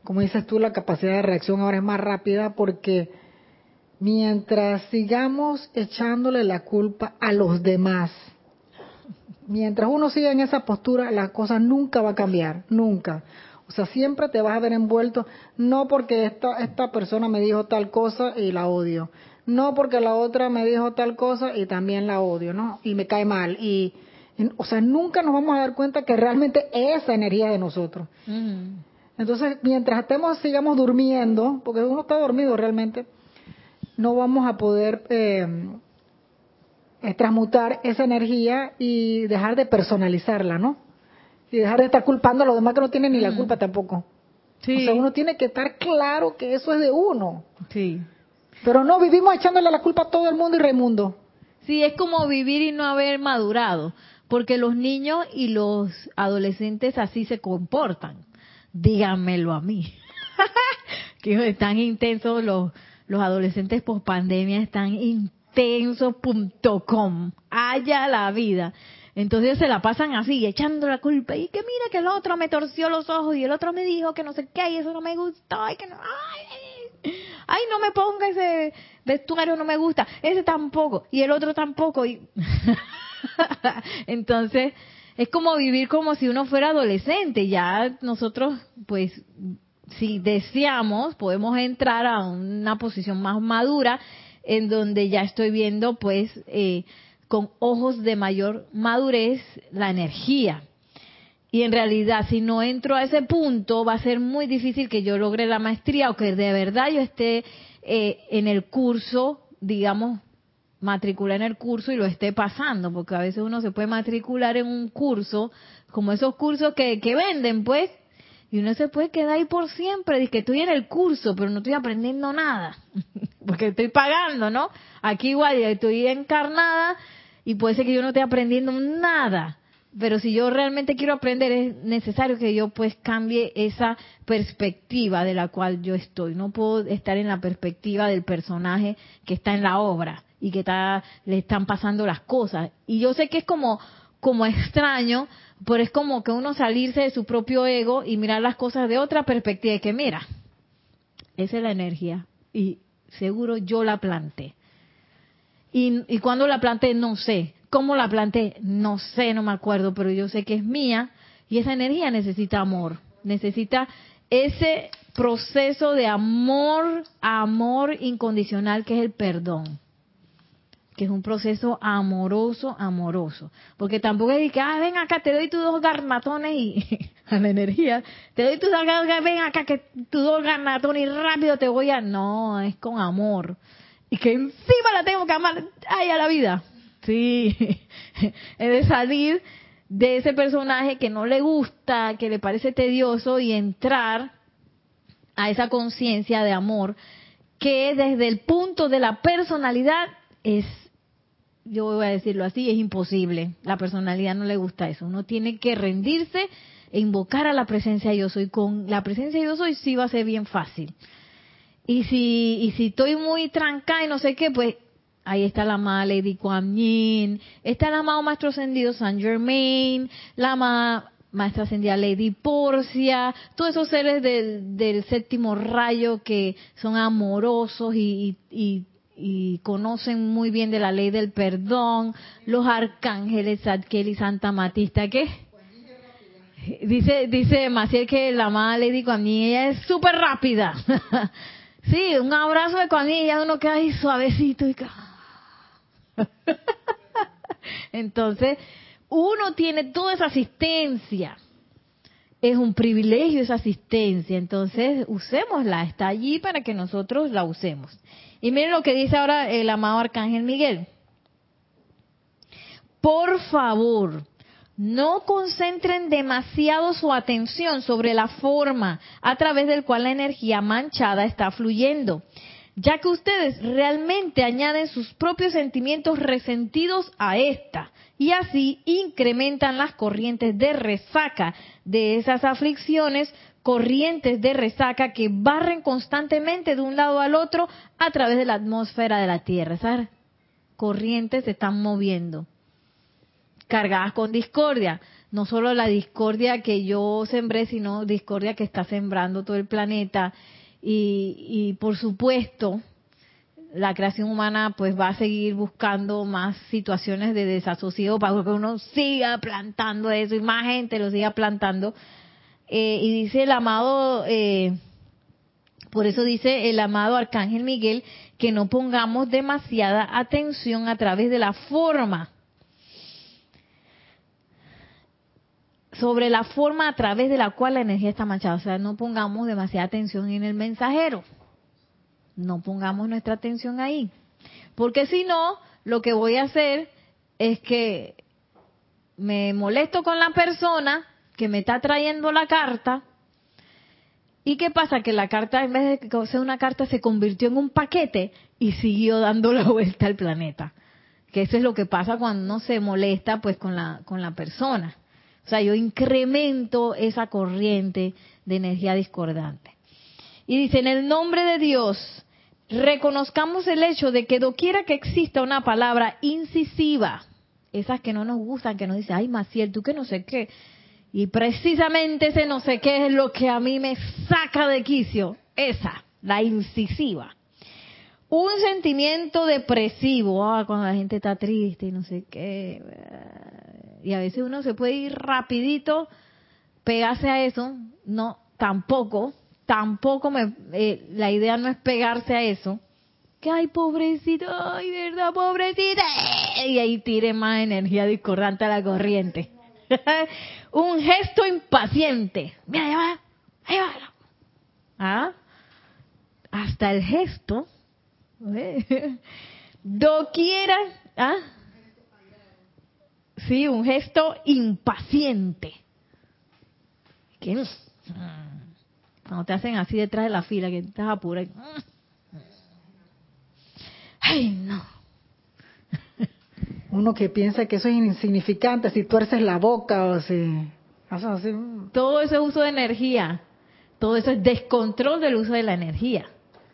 S3: Como dices tú, la capacidad de reacción ahora es más rápida porque mientras sigamos echándole la culpa a los demás, mientras uno siga en esa postura, la cosa nunca va a cambiar, nunca. O sea, siempre te vas a ver envuelto, no porque esta, esta persona me dijo tal cosa y la odio, no porque la otra me dijo tal cosa y también la odio, ¿no? Y me cae mal. Y, o sea, nunca nos vamos a dar cuenta que realmente esa energía es de nosotros. Entonces, mientras estemos, sigamos durmiendo, porque uno está dormido realmente, no vamos a poder eh, eh, transmutar esa energía y dejar de personalizarla, ¿no? Y dejar de estar culpando a los demás que no tienen ni la culpa tampoco.
S1: Sí,
S3: O sea, uno tiene que estar claro que eso es de uno.
S1: sí.
S3: Pero no vivimos echándole la culpa a todo el mundo y Raimundo.
S1: Sí, es como vivir y no haber madurado, porque los niños y los adolescentes así se comportan. Díganmelo a mí. que están intensos los, los adolescentes post pandemia, están intensos.com. Haya la vida. Entonces se la pasan así, echando la culpa. Y que mira que el otro me torció los ojos y el otro me dijo que no sé qué y eso no me gustó. Y que no, ay, ay, no me ponga ese vestuario, no me gusta. Ese tampoco. Y el otro tampoco. Y Entonces es como vivir como si uno fuera adolescente. Ya nosotros, pues, si deseamos, podemos entrar a una posición más madura en donde ya estoy viendo, pues, eh, con ojos de mayor madurez la energía. Y en realidad, si no entro a ese punto, va a ser muy difícil que yo logre la maestría o que de verdad yo esté eh, en el curso, digamos, matricular en el curso y lo esté pasando, porque a veces uno se puede matricular en un curso, como esos cursos que, venden, pues, y uno se puede quedar ahí por siempre, dice que estoy en el curso, pero no estoy aprendiendo nada, porque estoy pagando, ¿no? Aquí igual estoy encarnada y puede ser que yo no esté aprendiendo nada, pero si yo realmente quiero aprender es necesario que yo pues cambie esa perspectiva de la cual yo estoy. No puedo estar en la perspectiva del personaje que está en la obra y que está, le están pasando las cosas. Y yo sé que es como, como extraño, pero es como que uno salirse de su propio ego y mirar las cosas de otra perspectiva. Y que mira, esa es la energía. Y seguro yo la planté. Y, cuando la planté, no sé. ¿Cómo la planté? No sé, no me acuerdo, pero yo sé que es mía. Y esa energía necesita amor. Necesita ese proceso de amor, amor incondicional que es el perdón que es un proceso amoroso, amoroso. Porque tampoco es que, ah, ven acá, te doy tus dos garnatones y a la energía, te doy tus dos ven acá, que tus dos garnatones y rápido te voy a... No, es con amor. Y que encima la tengo que amar, ay, a la vida. Sí, es de salir de ese personaje que no le gusta, que le parece tedioso y entrar a esa conciencia de amor que desde el punto de la personalidad es yo voy a decirlo así, es imposible. La personalidad no le gusta eso. Uno tiene que rendirse e invocar a la presencia yo soy. Con la presencia yo soy sí va a ser bien fácil. Y si, y si estoy muy trancada y no sé qué, pues ahí está la amada Lady Kuan Yin, está el amado Maestro Ascendido San Germain, la amada Maestra Ascendida Lady Porcia, todos esos seres del, séptimo rayo que son amorosos y, y, y, conocen muy bien de la ley del perdón, los arcángeles Zadkiel y Santa Matista, ¿qué? Dice, dice Maciel que la amada Lady Kuan ella es súper rápida. sí, un abrazo de Kuan ya uno queda ahí suavecito y Entonces, uno tiene toda esa asistencia. Es un privilegio esa asistencia, entonces usémosla, está allí para que nosotros la usemos. Y miren lo que dice ahora el amado Arcángel Miguel. Por favor, no concentren demasiado su atención sobre la forma a través del cual la energía manchada está fluyendo, ya que ustedes realmente añaden sus propios sentimientos resentidos a esta y así incrementan las corrientes de resaca de esas aflicciones, corrientes de resaca que barren constantemente de un lado al otro a través de la atmósfera de la Tierra. Esas corrientes se están moviendo cargadas con discordia. No solo la discordia que yo sembré, sino discordia que está sembrando todo el planeta. Y, y por supuesto, la creación humana pues va a seguir buscando más situaciones de desasosiego para que uno siga plantando eso y más gente lo siga plantando. Eh, y dice el amado, eh, por eso dice el amado Arcángel Miguel, que no pongamos demasiada atención a través de la forma sobre la forma a través de la cual la energía está manchada. O sea, no pongamos demasiada atención en el mensajero. No pongamos nuestra atención ahí. Porque si no, lo que voy a hacer es que me molesto con la persona que me está trayendo la carta. ¿Y qué pasa? Que la carta, en vez de ser una carta, se convirtió en un paquete y siguió dando la vuelta al planeta. Que eso es lo que pasa cuando uno se molesta pues con la, con la persona. O sea, yo incremento esa corriente de energía discordante. Y dice, en el nombre de Dios, reconozcamos el hecho de que doquiera que exista una palabra incisiva, esas que no nos gustan, que nos dice, ay, Maciel, tú que no sé qué. Y precisamente ese no sé qué es lo que a mí me saca de quicio. Esa, la incisiva. Un sentimiento depresivo, ah, cuando la gente está triste y no sé qué y a veces uno se puede ir rapidito, pegarse a eso, no, tampoco, tampoco me, eh, la idea no es pegarse a eso, que ay pobrecito, ay verdad pobrecita, y ahí tire más energía discordante a la corriente. Un gesto impaciente, mira, ahí va, ahí va. ¿Ah? Hasta el gesto, doquiera, ¿ah? Sí, un gesto impaciente. ¿Qué? Cuando te hacen así detrás de la fila, que estás apura. Ay, no.
S3: Uno que piensa que eso es insignificante, si tuerces la boca o si...
S1: Todo eso es uso de energía. Todo eso es descontrol del uso de la energía.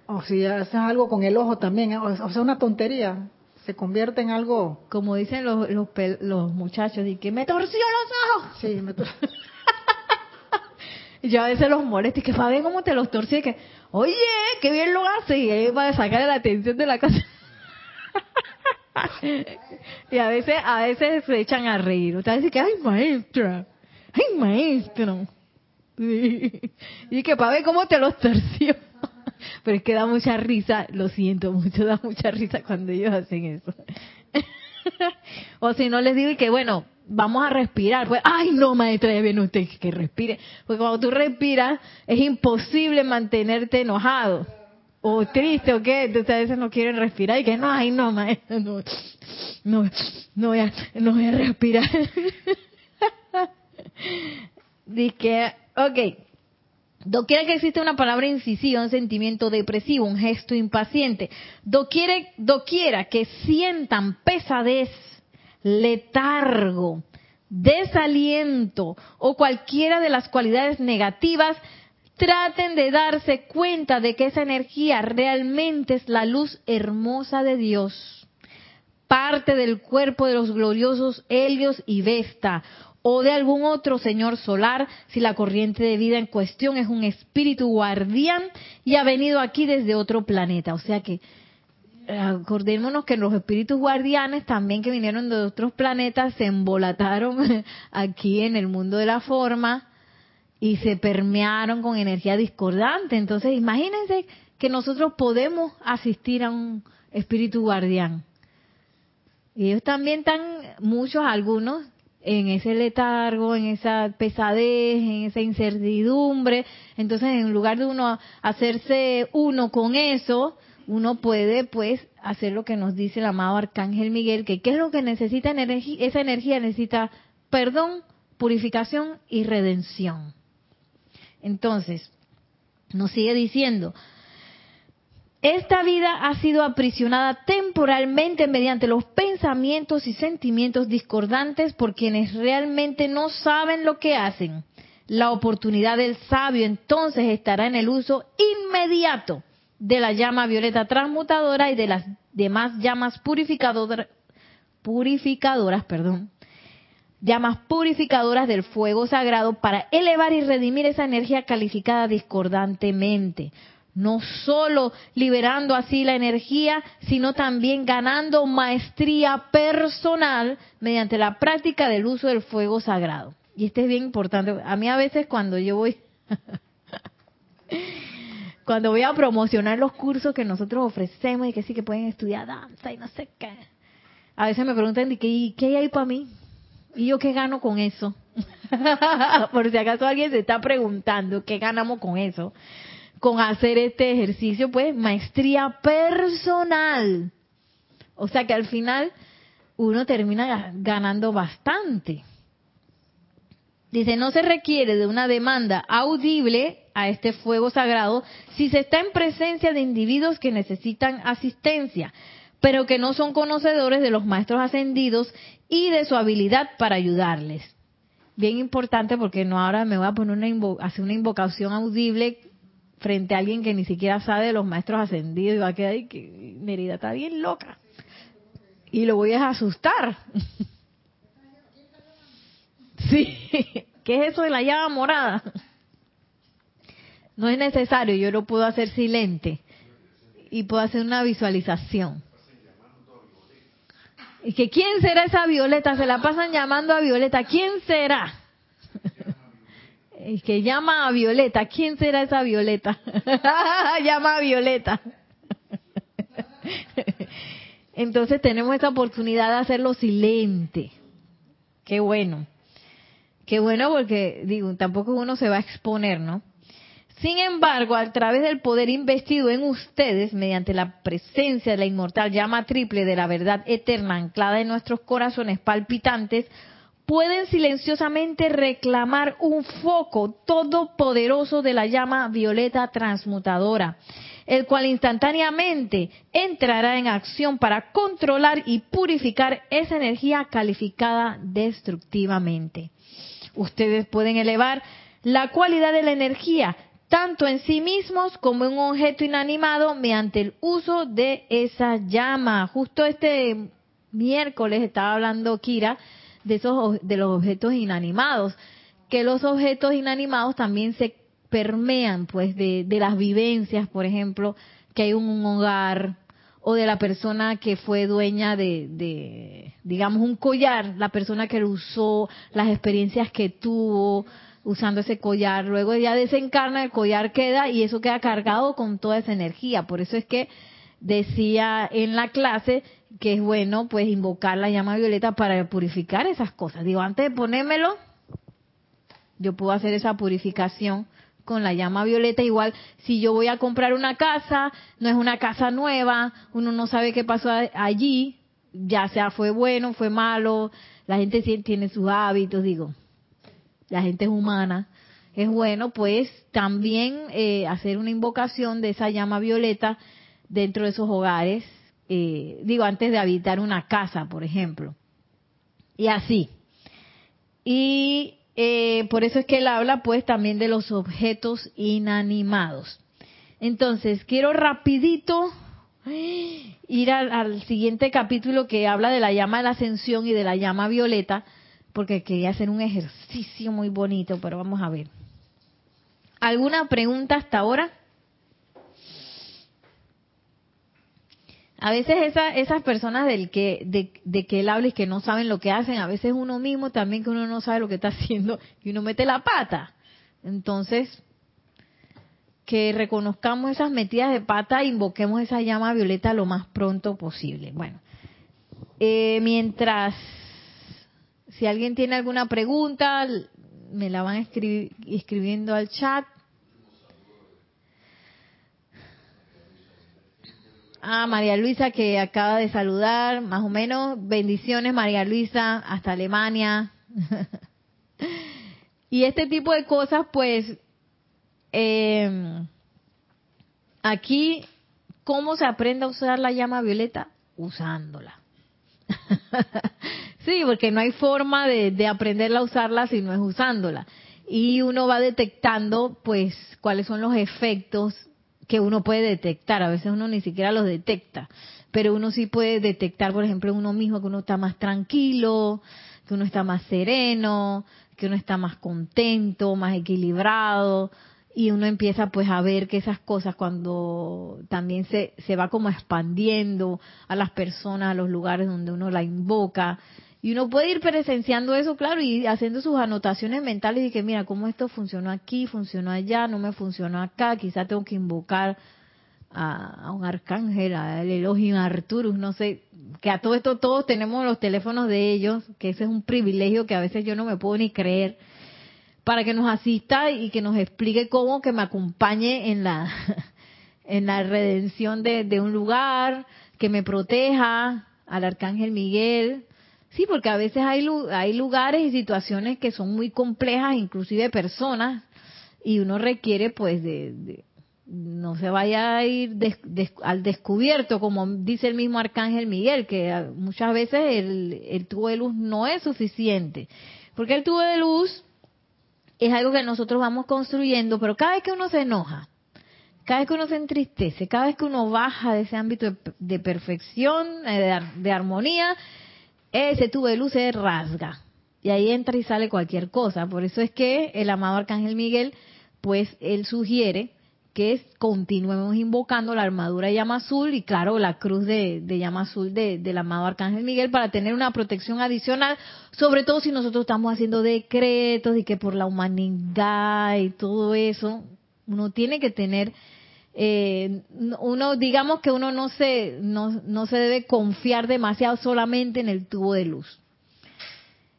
S3: O si haces algo con el ojo también, o sea, una tontería se convierte en algo...
S1: Como dicen los, los, los muchachos, y que me torció los ojos.
S3: Sí, me torció.
S1: y yo a veces los molesto y que Fabi, ¿cómo te los torcí? Y que, oye, qué bien lo hace. Y ahí va a sacar la atención de la casa. y a veces, a veces se echan a reír. Ustedes dicen que, ay, maestra, ay, maestro. Y que, para ver cómo te los torció. Pero es que da mucha risa, lo siento mucho, da mucha risa cuando ellos hacen eso. o si no les digo que bueno, vamos a respirar, pues, ay no maestra, ya viene usted que respire, porque cuando tú respiras es imposible mantenerte enojado. O triste o qué, entonces a veces no quieren respirar y que no, ay no maestra, no, no, no voy a, no voy a respirar. Dice que, ok, Doquiera que existe una palabra incisiva, un sentimiento depresivo, un gesto impaciente, doquiera, doquiera que sientan pesadez, letargo, desaliento o cualquiera de las cualidades negativas, traten de darse cuenta de que esa energía realmente es la luz hermosa de Dios, parte del cuerpo de los gloriosos Helios y Vesta, o de algún otro señor solar si la corriente de vida en cuestión es un espíritu guardián y ha venido aquí desde otro planeta. O sea que acordémonos que los espíritus guardianes también que vinieron de otros planetas se embolataron aquí en el mundo de la forma y se permearon con energía discordante. Entonces, imagínense que nosotros podemos asistir a un espíritu guardián. Y ellos también están, muchos, algunos, en ese letargo, en esa pesadez, en esa incertidumbre. Entonces, en lugar de uno hacerse uno con eso, uno puede pues hacer lo que nos dice el amado Arcángel Miguel, que qué es lo que necesita esa energía, necesita perdón, purificación y redención. Entonces, nos sigue diciendo, esta vida ha sido aprisionada temporalmente mediante los pensamientos y sentimientos discordantes por quienes realmente no saben lo que hacen. La oportunidad del sabio entonces estará en el uso inmediato de la llama violeta transmutadora y de las demás llamas purificadoras, perdón, llamas purificadoras del fuego sagrado para elevar y redimir esa energía calificada discordantemente. No solo liberando así la energía, sino también ganando maestría personal mediante la práctica del uso del fuego sagrado. Y este es bien importante. A mí a veces cuando yo voy cuando voy a promocionar los cursos que nosotros ofrecemos y que sí que pueden estudiar danza y no sé qué, a veces me preguntan, ¿qué, qué hay para mí? ¿Y yo qué gano con eso? Por si acaso alguien se está preguntando, ¿qué ganamos con eso? Con hacer este ejercicio, pues, maestría personal. O sea que al final uno termina ganando bastante. Dice, no se requiere de una demanda audible a este fuego sagrado si se está en presencia de individuos que necesitan asistencia, pero que no son conocedores de los maestros ascendidos y de su habilidad para ayudarles. Bien importante porque no ahora me voy a poner una hacer una invocación audible frente a alguien que ni siquiera sabe de los maestros ascendidos y va a quedar ahí que Nerida está bien loca. Y lo voy a asustar. Sí, ¿qué es eso de la llama morada? No es necesario, yo lo puedo hacer silente y puedo hacer una visualización. Y que quién será esa Violeta, se la pasan llamando a Violeta, ¿quién será? Y que llama a Violeta, ¿quién será esa Violeta? llama a Violeta. Entonces tenemos esta oportunidad de hacerlo silente. Qué bueno. Qué bueno porque, digo, tampoco uno se va a exponer, ¿no? Sin embargo, a través del poder investido en ustedes, mediante la presencia de la inmortal llama triple de la verdad eterna anclada en nuestros corazones palpitantes, pueden silenciosamente reclamar un foco todopoderoso de la llama violeta transmutadora, el cual instantáneamente entrará en acción para controlar y purificar esa energía calificada destructivamente ustedes pueden elevar la cualidad de la energía tanto en sí mismos como en un objeto inanimado mediante el uso de esa llama. Justo este miércoles estaba hablando Kira de esos de los objetos inanimados, que los objetos inanimados también se permean pues de, de las vivencias, por ejemplo, que hay un hogar, o de la persona que fue dueña de, digamos, un collar, la persona que lo usó, las experiencias que tuvo usando ese collar, luego ya desencarna, el collar queda y eso queda cargado con toda esa energía. Por eso es que decía en la clase que es bueno pues invocar la llama violeta para purificar esas cosas. Digo, antes de ponérmelo, yo puedo hacer esa purificación con la llama violeta. Igual, si yo voy a comprar una casa, no es una casa nueva, uno no sabe qué pasó allí, ya sea fue bueno, fue malo, la gente tiene sus hábitos, digo, la gente es humana. Es bueno, pues, también eh, hacer una invocación de esa llama violeta dentro de esos hogares, eh, digo, antes de habitar una casa, por ejemplo. Y así. Y eh, por eso es que él habla pues también de los objetos inanimados. Entonces, quiero rapidito ir al, siguiente capítulo que habla de la llama de la ascensión y de la llama violeta, porque quería hacer un ejercicio muy bonito, pero vamos a ver. ¿Alguna pregunta hasta ahora? A veces esa, esas personas del que, de, que él habla y que no saben lo que hacen, a veces uno mismo también que uno no sabe lo que está haciendo y uno mete la pata. Entonces, que reconozcamos esas metidas de pata e invoquemos esa llama violeta lo más pronto posible. Bueno, eh, mientras, si alguien tiene alguna pregunta, me la van escribiendo al chat. Ah, María Luisa que acaba de saludar, más o menos. Bendiciones, María Luisa, hasta Alemania. y este tipo de cosas, pues, eh, aquí, ¿cómo se aprende a usar la llama violeta? Usándola. sí, porque no hay forma de, de aprenderla a usarla si no es usándola. Y uno va detectando, pues, cuáles son los efectos que uno puede detectar. A veces uno ni siquiera los detecta, pero uno sí puede detectar, por ejemplo, uno mismo que uno está más tranquilo, que uno está más sereno, que uno está más contento, más equilibrado. Y uno empieza pues a ver que esas cosas cuando también se, se va como expandiendo a las personas, a los lugares donde uno la invoca, y uno puede ir presenciando eso, claro, y haciendo sus anotaciones mentales y que mira, cómo esto funcionó aquí, funcionó allá, no me funcionó acá, quizá tengo que invocar a, un arcángel, al Elohim Arturus, no sé, que a todo esto todos tenemos los teléfonos de ellos, que ese es un privilegio que a veces yo no me puedo ni creer, para que nos asista y que nos explique cómo que me acompañe en la, en la redención de, de un lugar, que me proteja al arcángel Miguel, Sí, porque a veces hay, hay lugares y situaciones que son muy complejas, inclusive personas, y uno requiere pues de, no se vaya a ir al descubierto, como dice el mismo Arcángel Miguel, que muchas veces el, tubo de luz no es suficiente, porque el tubo de luz es algo que nosotros vamos construyendo, pero cada vez que uno se enoja, cada vez que uno se entristece, cada vez que uno baja de ese ámbito de, perfección, eh, de, de armonía, ese tubo de luz se rasga y ahí entra y sale cualquier cosa. Por eso es que el amado Arcángel Miguel, pues él sugiere que continuemos invocando la armadura de llama azul y claro, la cruz de, llama azul de, del amado Arcángel Miguel para tener una protección adicional, sobre todo si nosotros estamos haciendo decretos y que por la humanidad y todo eso, uno tiene que tener eh, uno digamos que uno no se no, no se debe confiar demasiado solamente en el tubo de luz.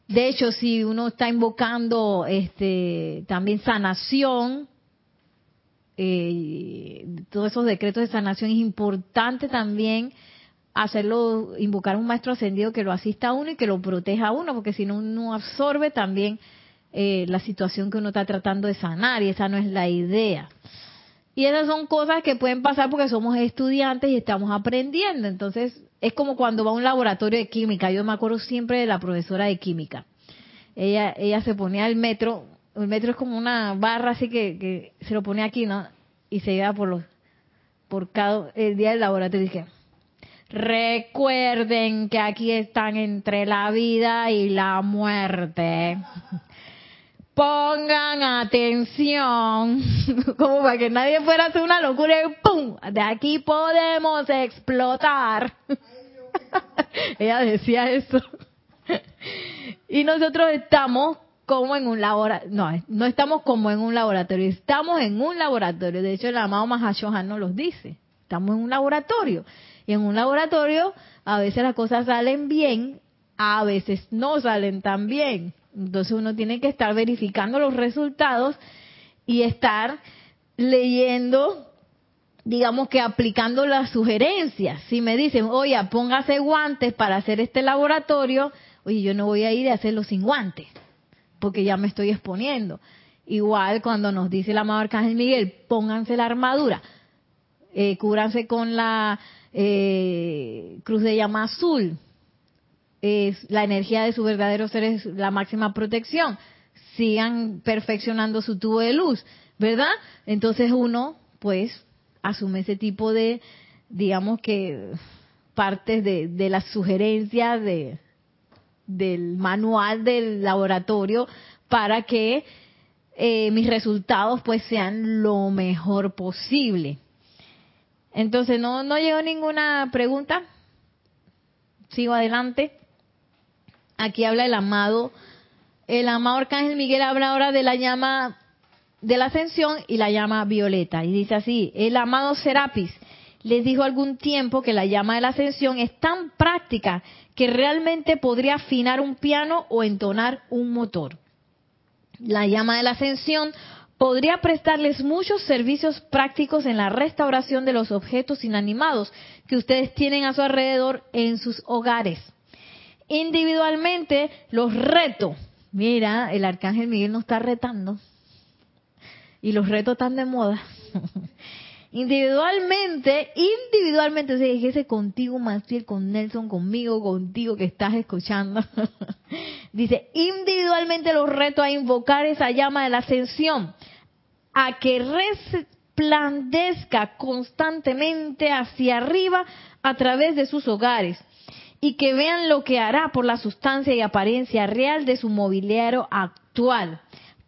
S1: De hecho si uno está invocando este también sanación eh, todos esos decretos de sanación es importante también hacerlo invocar un maestro ascendido que lo asista a uno y que lo proteja a uno porque si no uno absorbe también eh, la situación que uno está tratando de sanar y esa no es la idea y esas son cosas que pueden pasar porque somos estudiantes y estamos aprendiendo. Entonces, es como cuando va a un laboratorio de química. Yo me acuerdo siempre de la profesora de química. Ella, ella se ponía el metro, el metro es como una barra así que, se lo ponía aquí, ¿no? Y se iba por los, por cada, el día del laboratorio. Y recuerden que aquí están entre la vida y la muerte pongan atención, como para que nadie fuera a hacer una locura y ¡pum! De aquí podemos explotar. Ella decía eso. y nosotros estamos como en un laboratorio, no, no estamos como en un laboratorio, estamos en un laboratorio. De hecho, el amado Mahashohan nos los dice. Estamos en un laboratorio. Y en un laboratorio a veces las cosas salen bien, a veces no salen tan bien. Entonces uno tiene que estar verificando los resultados y estar leyendo, digamos que aplicando las sugerencias. Si me dicen, oye, póngase guantes para hacer este laboratorio, oye, yo no voy a ir a hacerlo sin guantes, porque ya me estoy exponiendo. Igual cuando nos dice el amado Arcángel Miguel, pónganse la armadura, eh, cúbranse con la eh, cruz de llama azul, la energía de su verdadero ser es la máxima protección. Sigan perfeccionando su tubo de luz, ¿verdad? Entonces uno, pues, asume ese tipo de, digamos que, partes de, de las sugerencias de, del manual del laboratorio para que eh, mis resultados pues sean lo mejor posible. Entonces, ¿no, no llegó ninguna pregunta? Sigo adelante. Aquí habla el amado, el amado Arcángel Miguel habla ahora de la llama de la ascensión y la llama violeta. Y dice así, el amado Serapis les dijo algún tiempo que la llama de la ascensión es tan práctica que realmente podría afinar un piano o entonar un motor. La llama de la ascensión podría prestarles muchos servicios prácticos en la restauración de los objetos inanimados que ustedes tienen a su alrededor en sus hogares. Individualmente los reto. Mira, el arcángel Miguel nos está retando. Y los retos están de moda. individualmente, individualmente, o sea, ese contigo, Maciel, con Nelson, conmigo, contigo que estás escuchando. Dice, individualmente los reto a invocar esa llama de la ascensión, a que resplandezca constantemente hacia arriba a través de sus hogares y que vean lo que hará por la sustancia y apariencia real de su mobiliario actual,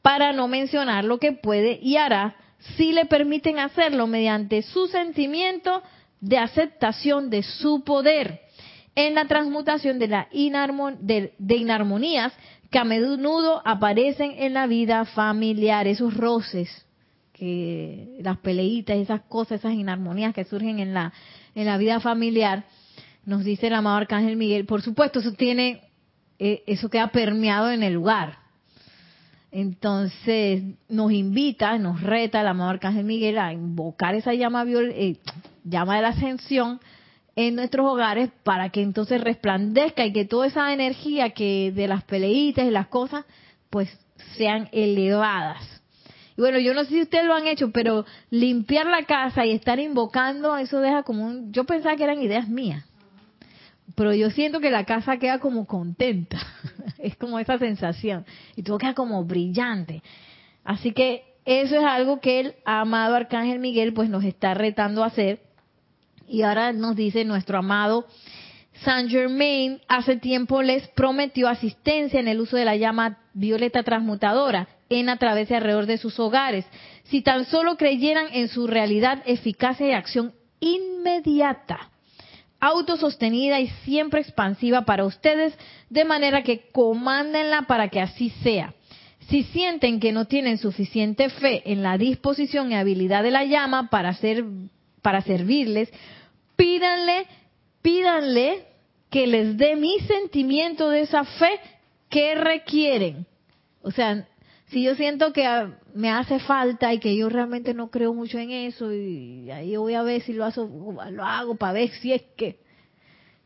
S1: para no mencionar lo que puede y hará si le permiten hacerlo mediante su sentimiento de aceptación de su poder. En la transmutación de, la de, inarmonías que a menudo aparecen en la vida familiar, esos roces, que las peleitas, esas cosas, esas inarmonías que surgen en la, en la vida familiar, nos dice el amado Arcángel Miguel, por supuesto, eso tiene, eh, eso queda permeado en el lugar, entonces nos invita, nos reta el amado Arcángel Miguel a invocar esa llama, eh, llama de la ascensión en nuestros hogares para que entonces resplandezca y que toda esa energía que de las peleitas y las cosas pues sean elevadas. Y bueno, yo no sé si ustedes lo han hecho, pero limpiar la casa y estar invocando, eso deja como un... Yo pensaba que eran ideas mías, pero yo siento que la casa queda como contenta. es como esa sensación. Y todo queda como brillante. Así que eso es algo que el amado Arcángel Miguel pues nos está retando a hacer. Y ahora nos dice nuestro amado Saint Germain, hace tiempo les prometió asistencia en el uso de la llama violeta transmutadora en a través y alrededor de sus hogares. Si tan solo creyeran en su realidad, eficacia y acción inmediata autosostenida y siempre expansiva para ustedes, de manera que comándenla para que así sea. Si sienten que no tienen suficiente fe en la disposición y habilidad de la llama para hacer, para servirles, pídanle, pídanle que les dé mi sentimiento de esa fe que requieren. O sea, si yo siento que me hace falta y que yo realmente no creo mucho en eso y ahí voy a ver si lo hago, lo hago para ver si es que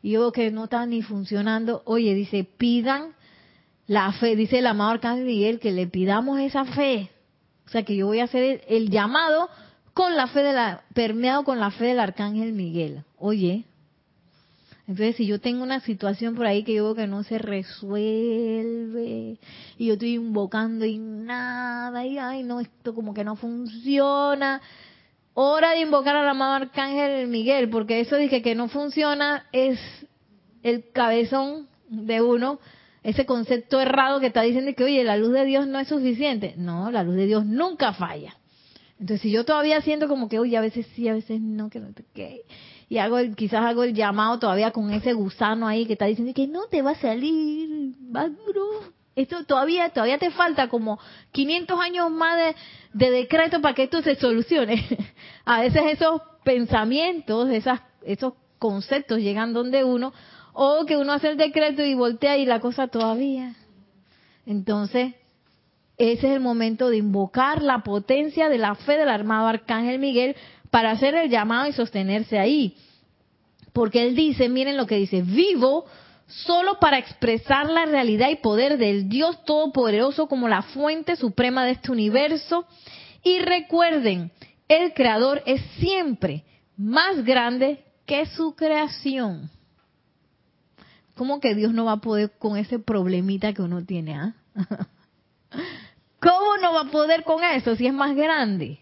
S1: yo que no está ni funcionando, oye, dice, pidan la fe, dice el amado Arcángel Miguel, que le pidamos esa fe. O sea, que yo voy a hacer el, el llamado con la fe de la, permeado con la fe del Arcángel Miguel. Oye, entonces, si yo tengo una situación por ahí que yo veo que no se resuelve y yo estoy invocando y nada, y ay, no, esto como que no funciona. Hora de invocar al amado Arcángel Miguel, porque eso dije que no funciona es el cabezón de uno, ese concepto errado que está diciendo que, oye, la luz de Dios no es suficiente. No, la luz de Dios nunca falla. Entonces, si yo todavía siento como que, oye, a veces sí, a veces no, que no te y hago quizás hago el llamado todavía con ese gusano ahí que está diciendo que no te va a salir, va Esto todavía, todavía te falta como 500 años más de, de decreto para que esto se solucione. a veces esos pensamientos, esas, esos conceptos llegan donde uno, o que uno hace el decreto y voltea y la cosa todavía. Entonces, ese es el momento de invocar la potencia de la fe del armado Arcángel Miguel para hacer el llamado y sostenerse ahí. Porque él dice, miren lo que dice, vivo solo para expresar la realidad y poder del Dios Todopoderoso como la fuente suprema de este universo. Y recuerden, el Creador es siempre más grande que su creación. ¿Cómo que Dios no va a poder con ese problemita que uno tiene? Ah? ¿Cómo no va a poder con eso si es más grande?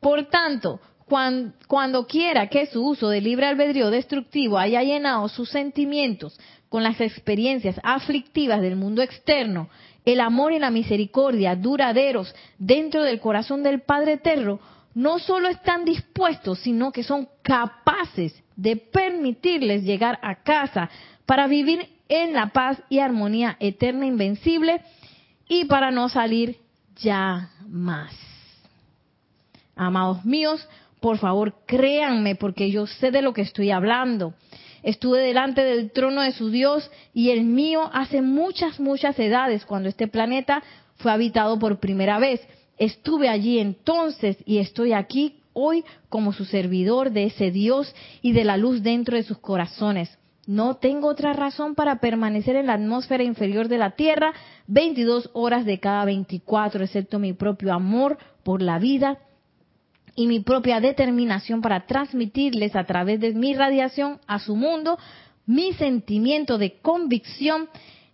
S1: Por tanto, cuando, quiera que su uso de libre albedrío destructivo haya llenado sus sentimientos con las experiencias aflictivas del mundo externo, el amor y la misericordia duraderos dentro del corazón del Padre Eterno, no solo están dispuestos, sino que son capaces de permitirles llegar a casa para vivir en la paz y armonía eterna invencible y para no salir ya más. Amados míos, por favor créanme porque yo sé de lo que estoy hablando. Estuve delante del trono de su Dios y el mío hace muchas, muchas edades cuando este planeta fue habitado por primera vez. Estuve allí entonces y estoy aquí hoy como su servidor de ese Dios y de la luz dentro de sus corazones. No tengo otra razón para permanecer en la atmósfera inferior de la Tierra 22 horas de cada 24, excepto mi propio amor por la vida y mi propia determinación para transmitirles a través de mi radiación a su mundo mi sentimiento de convicción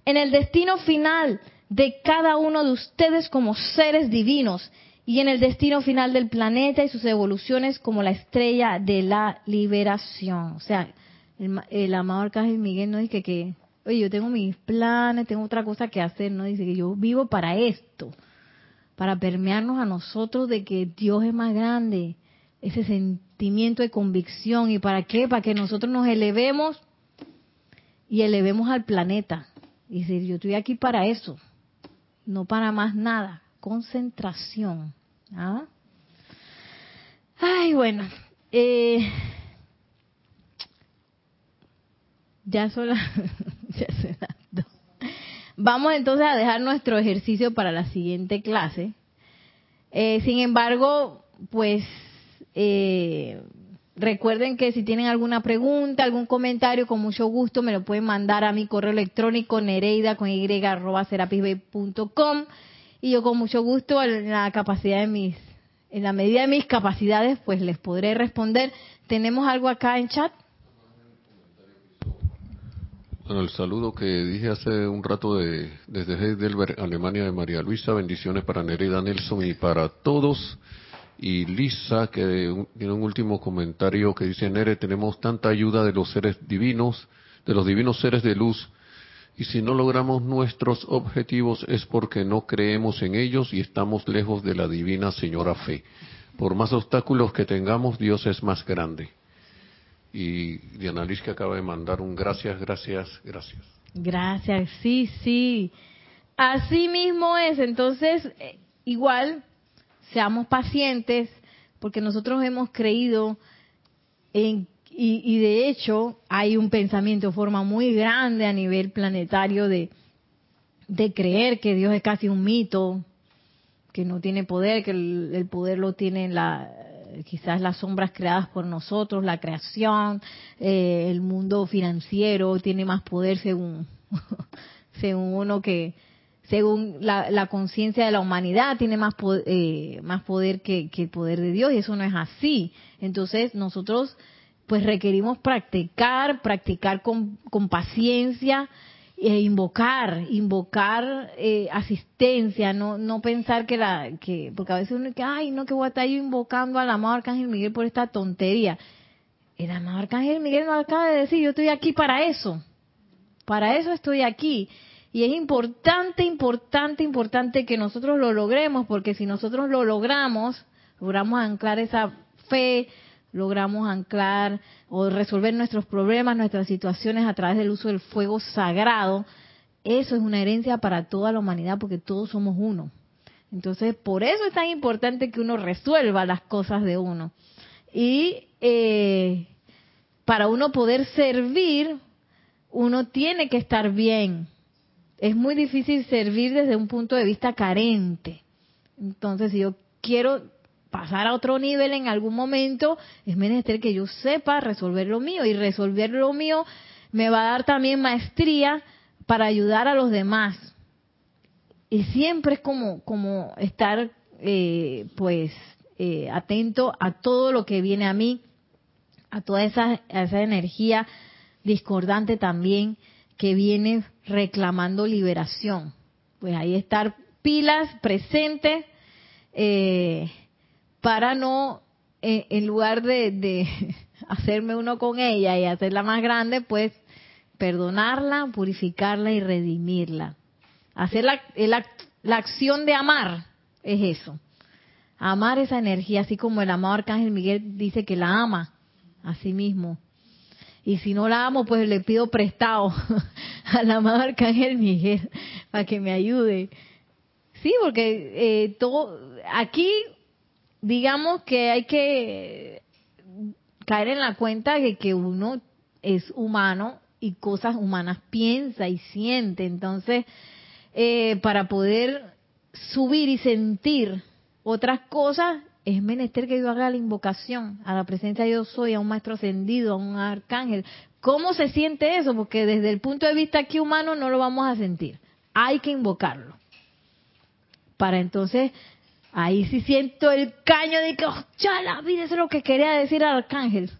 S1: en el destino final de cada uno de ustedes como seres divinos y en el destino final del planeta y sus evoluciones como la estrella de la liberación. O sea, el, amado Arcángel Miguel no dice que, oye, yo tengo mis planes, tengo otra cosa que hacer, no dice que yo vivo para esto para permearnos a nosotros de que Dios es más grande, ese sentimiento de convicción. ¿Y para qué? Para que nosotros nos elevemos y elevemos al planeta. Y decir, yo estoy aquí para eso, no para más nada. Concentración. ¿ah? Ay, bueno. Eh, ya son las, ya Vamos entonces a dejar nuestro ejercicio para la siguiente clase. Eh, sin embargo, pues eh, recuerden que si tienen alguna pregunta, algún comentario, con mucho gusto me lo pueden mandar a mi correo electrónico nereida con y y yo con mucho gusto en la capacidad de mis, en la medida de mis capacidades, pues les podré responder. ¿Tenemos algo acá en chat?
S2: El saludo que dije hace un rato de, desde Heidelberg, Alemania, de María Luisa, bendiciones para Nereida Nelson y para todos. Y Lisa, que tiene un último comentario que dice, Nere, tenemos tanta ayuda de los seres divinos, de los divinos seres de luz, y si no logramos nuestros objetivos es porque no creemos en ellos y estamos lejos de la divina señora fe. Por más obstáculos que tengamos, Dios es más grande. Y Diana Liz que acaba de mandar un gracias, gracias, gracias.
S1: Gracias, sí, sí. Así mismo es. Entonces, eh, igual, seamos pacientes, porque nosotros hemos creído en, y, de hecho hay un pensamiento de forma muy grande a nivel planetario de, de creer que Dios es casi un mito, que no tiene poder, que el, el poder lo tiene la, quizás las sombras creadas por nosotros, la creación, eh, el mundo financiero tiene más poder según, según uno que, según la, conciencia de la humanidad, tiene más, eh, más poder que, que, el poder de Dios y eso no es así. Entonces nosotros pues requerimos practicar, practicar con, con paciencia, eh, invocar, invocar eh, asistencia, no no pensar que la que porque a veces uno que ay no que voy a estar yo invocando al amado arcángel Miguel por esta tontería. El amado arcángel Miguel nos acaba de decir yo estoy aquí para eso, para eso estoy aquí y es importante, importante, importante que nosotros lo logremos porque si nosotros lo logramos logramos anclar esa fe, logramos anclar o resolver nuestros problemas, nuestras situaciones a través del uso del fuego sagrado, eso es una herencia para toda la humanidad porque todos somos uno. Entonces, por eso es tan importante que uno resuelva las cosas de uno. Y eh, para uno poder servir, uno tiene que estar bien. Es muy difícil servir desde un punto de vista carente. Entonces, si yo quiero pasar a otro nivel en algún momento, es menester que yo sepa resolver lo mío y resolver lo mío me va a dar también maestría para ayudar a los demás. Y siempre es como, como estar eh, pues eh, atento a todo lo que viene a mí, a toda esa, esa energía discordante también que viene reclamando liberación. Pues ahí estar pilas, presentes, eh, para no, en lugar de, hacerme uno con ella y hacerla más grande, pues perdonarla, purificarla y redimirla. Hacer la, la acción de amar es eso. Amar esa energía, así como el amado Arcángel Miguel dice que la ama a sí mismo. Y si no la amo, pues le pido prestado al amado Arcángel Miguel para que me ayude. Sí, porque eh, todo aquí, digamos que hay que caer en la cuenta de que uno es humano y cosas humanas piensa y siente. Entonces, eh, para poder subir y sentir otras cosas, es menester que yo haga la invocación a la presencia de yo soy, a un maestro ascendido, a un arcángel. ¿Cómo se siente eso? Porque desde el punto de vista aquí humano no lo vamos a sentir. Hay que invocarlo. Para entonces, ahí sí siento el caño de que, oh, ya la vida, eso es lo que quería decir al arcángel.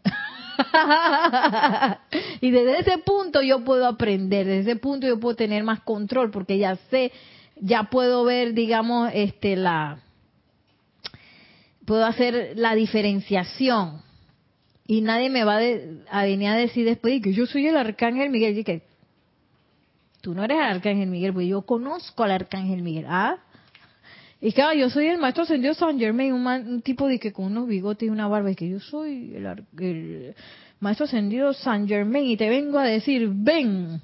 S1: y desde ese punto yo puedo aprender, desde ese punto yo puedo tener más control, porque ya sé, ya puedo ver, digamos, este, la, puedo hacer la diferenciación y nadie me va a venir a decir después que yo soy el arcángel Miguel y que tú no eres el arcángel Miguel, pues yo conozco al arcángel Miguel. Ah, y que yo soy el maestro ascendido San Germain, un, tipo de que con unos bigotes y una barba, y que yo soy el, el maestro ascendido San Germain y te vengo a decir, ven,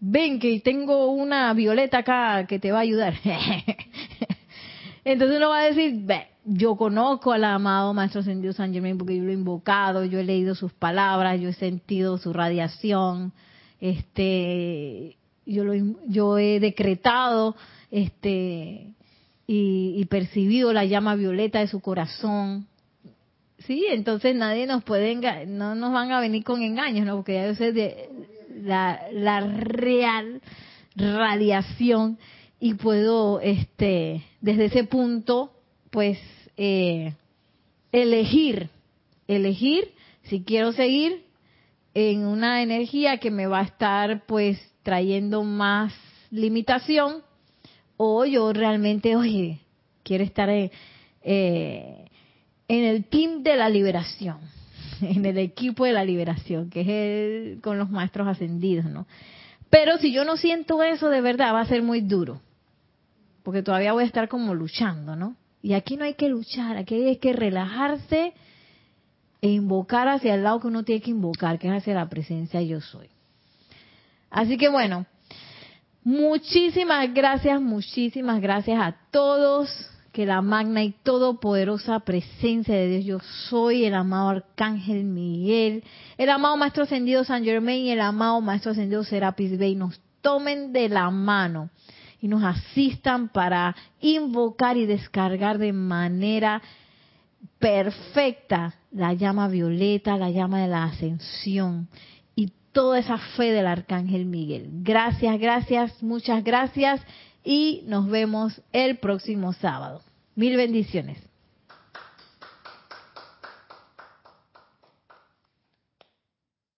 S1: ven que tengo una violeta acá que te va a ayudar. Entonces uno va a decir, yo conozco al amado Maestro Ascendido San Germain porque yo lo he invocado, yo he leído sus palabras, yo he sentido su radiación, este, yo lo, yo he decretado, este, y, y percibido la llama violeta de su corazón. Sí, entonces nadie nos puede, no nos van a venir con engaños, ¿no? Porque ya sé de la, la real radiación y puedo, este, desde ese punto, pues, eh, elegir, elegir si quiero seguir en una energía que me va a estar, pues, trayendo más limitación, o yo realmente, oye, quiero estar en, eh, en el team de la liberación, en el equipo de la liberación, que es el, con los maestros ascendidos, ¿no? Pero si yo no siento eso de verdad, va a ser muy duro porque todavía voy a estar como luchando, ¿no? Y aquí no hay que luchar, aquí hay que relajarse e invocar hacia el lado que uno tiene que invocar, que es hacia la presencia yo soy. Así que bueno, muchísimas gracias, muchísimas gracias a todos. Que la magna y todopoderosa presencia de Dios, yo soy el amado Arcángel Miguel, el amado Maestro Ascendido San Germain y el amado Maestro Ascendido Serapis Bey nos tomen de la mano y nos asistan para invocar y descargar de manera perfecta la llama violeta, la llama de la ascensión toda esa fe del arcángel Miguel. Gracias, gracias, muchas gracias y nos vemos el próximo sábado. Mil bendiciones.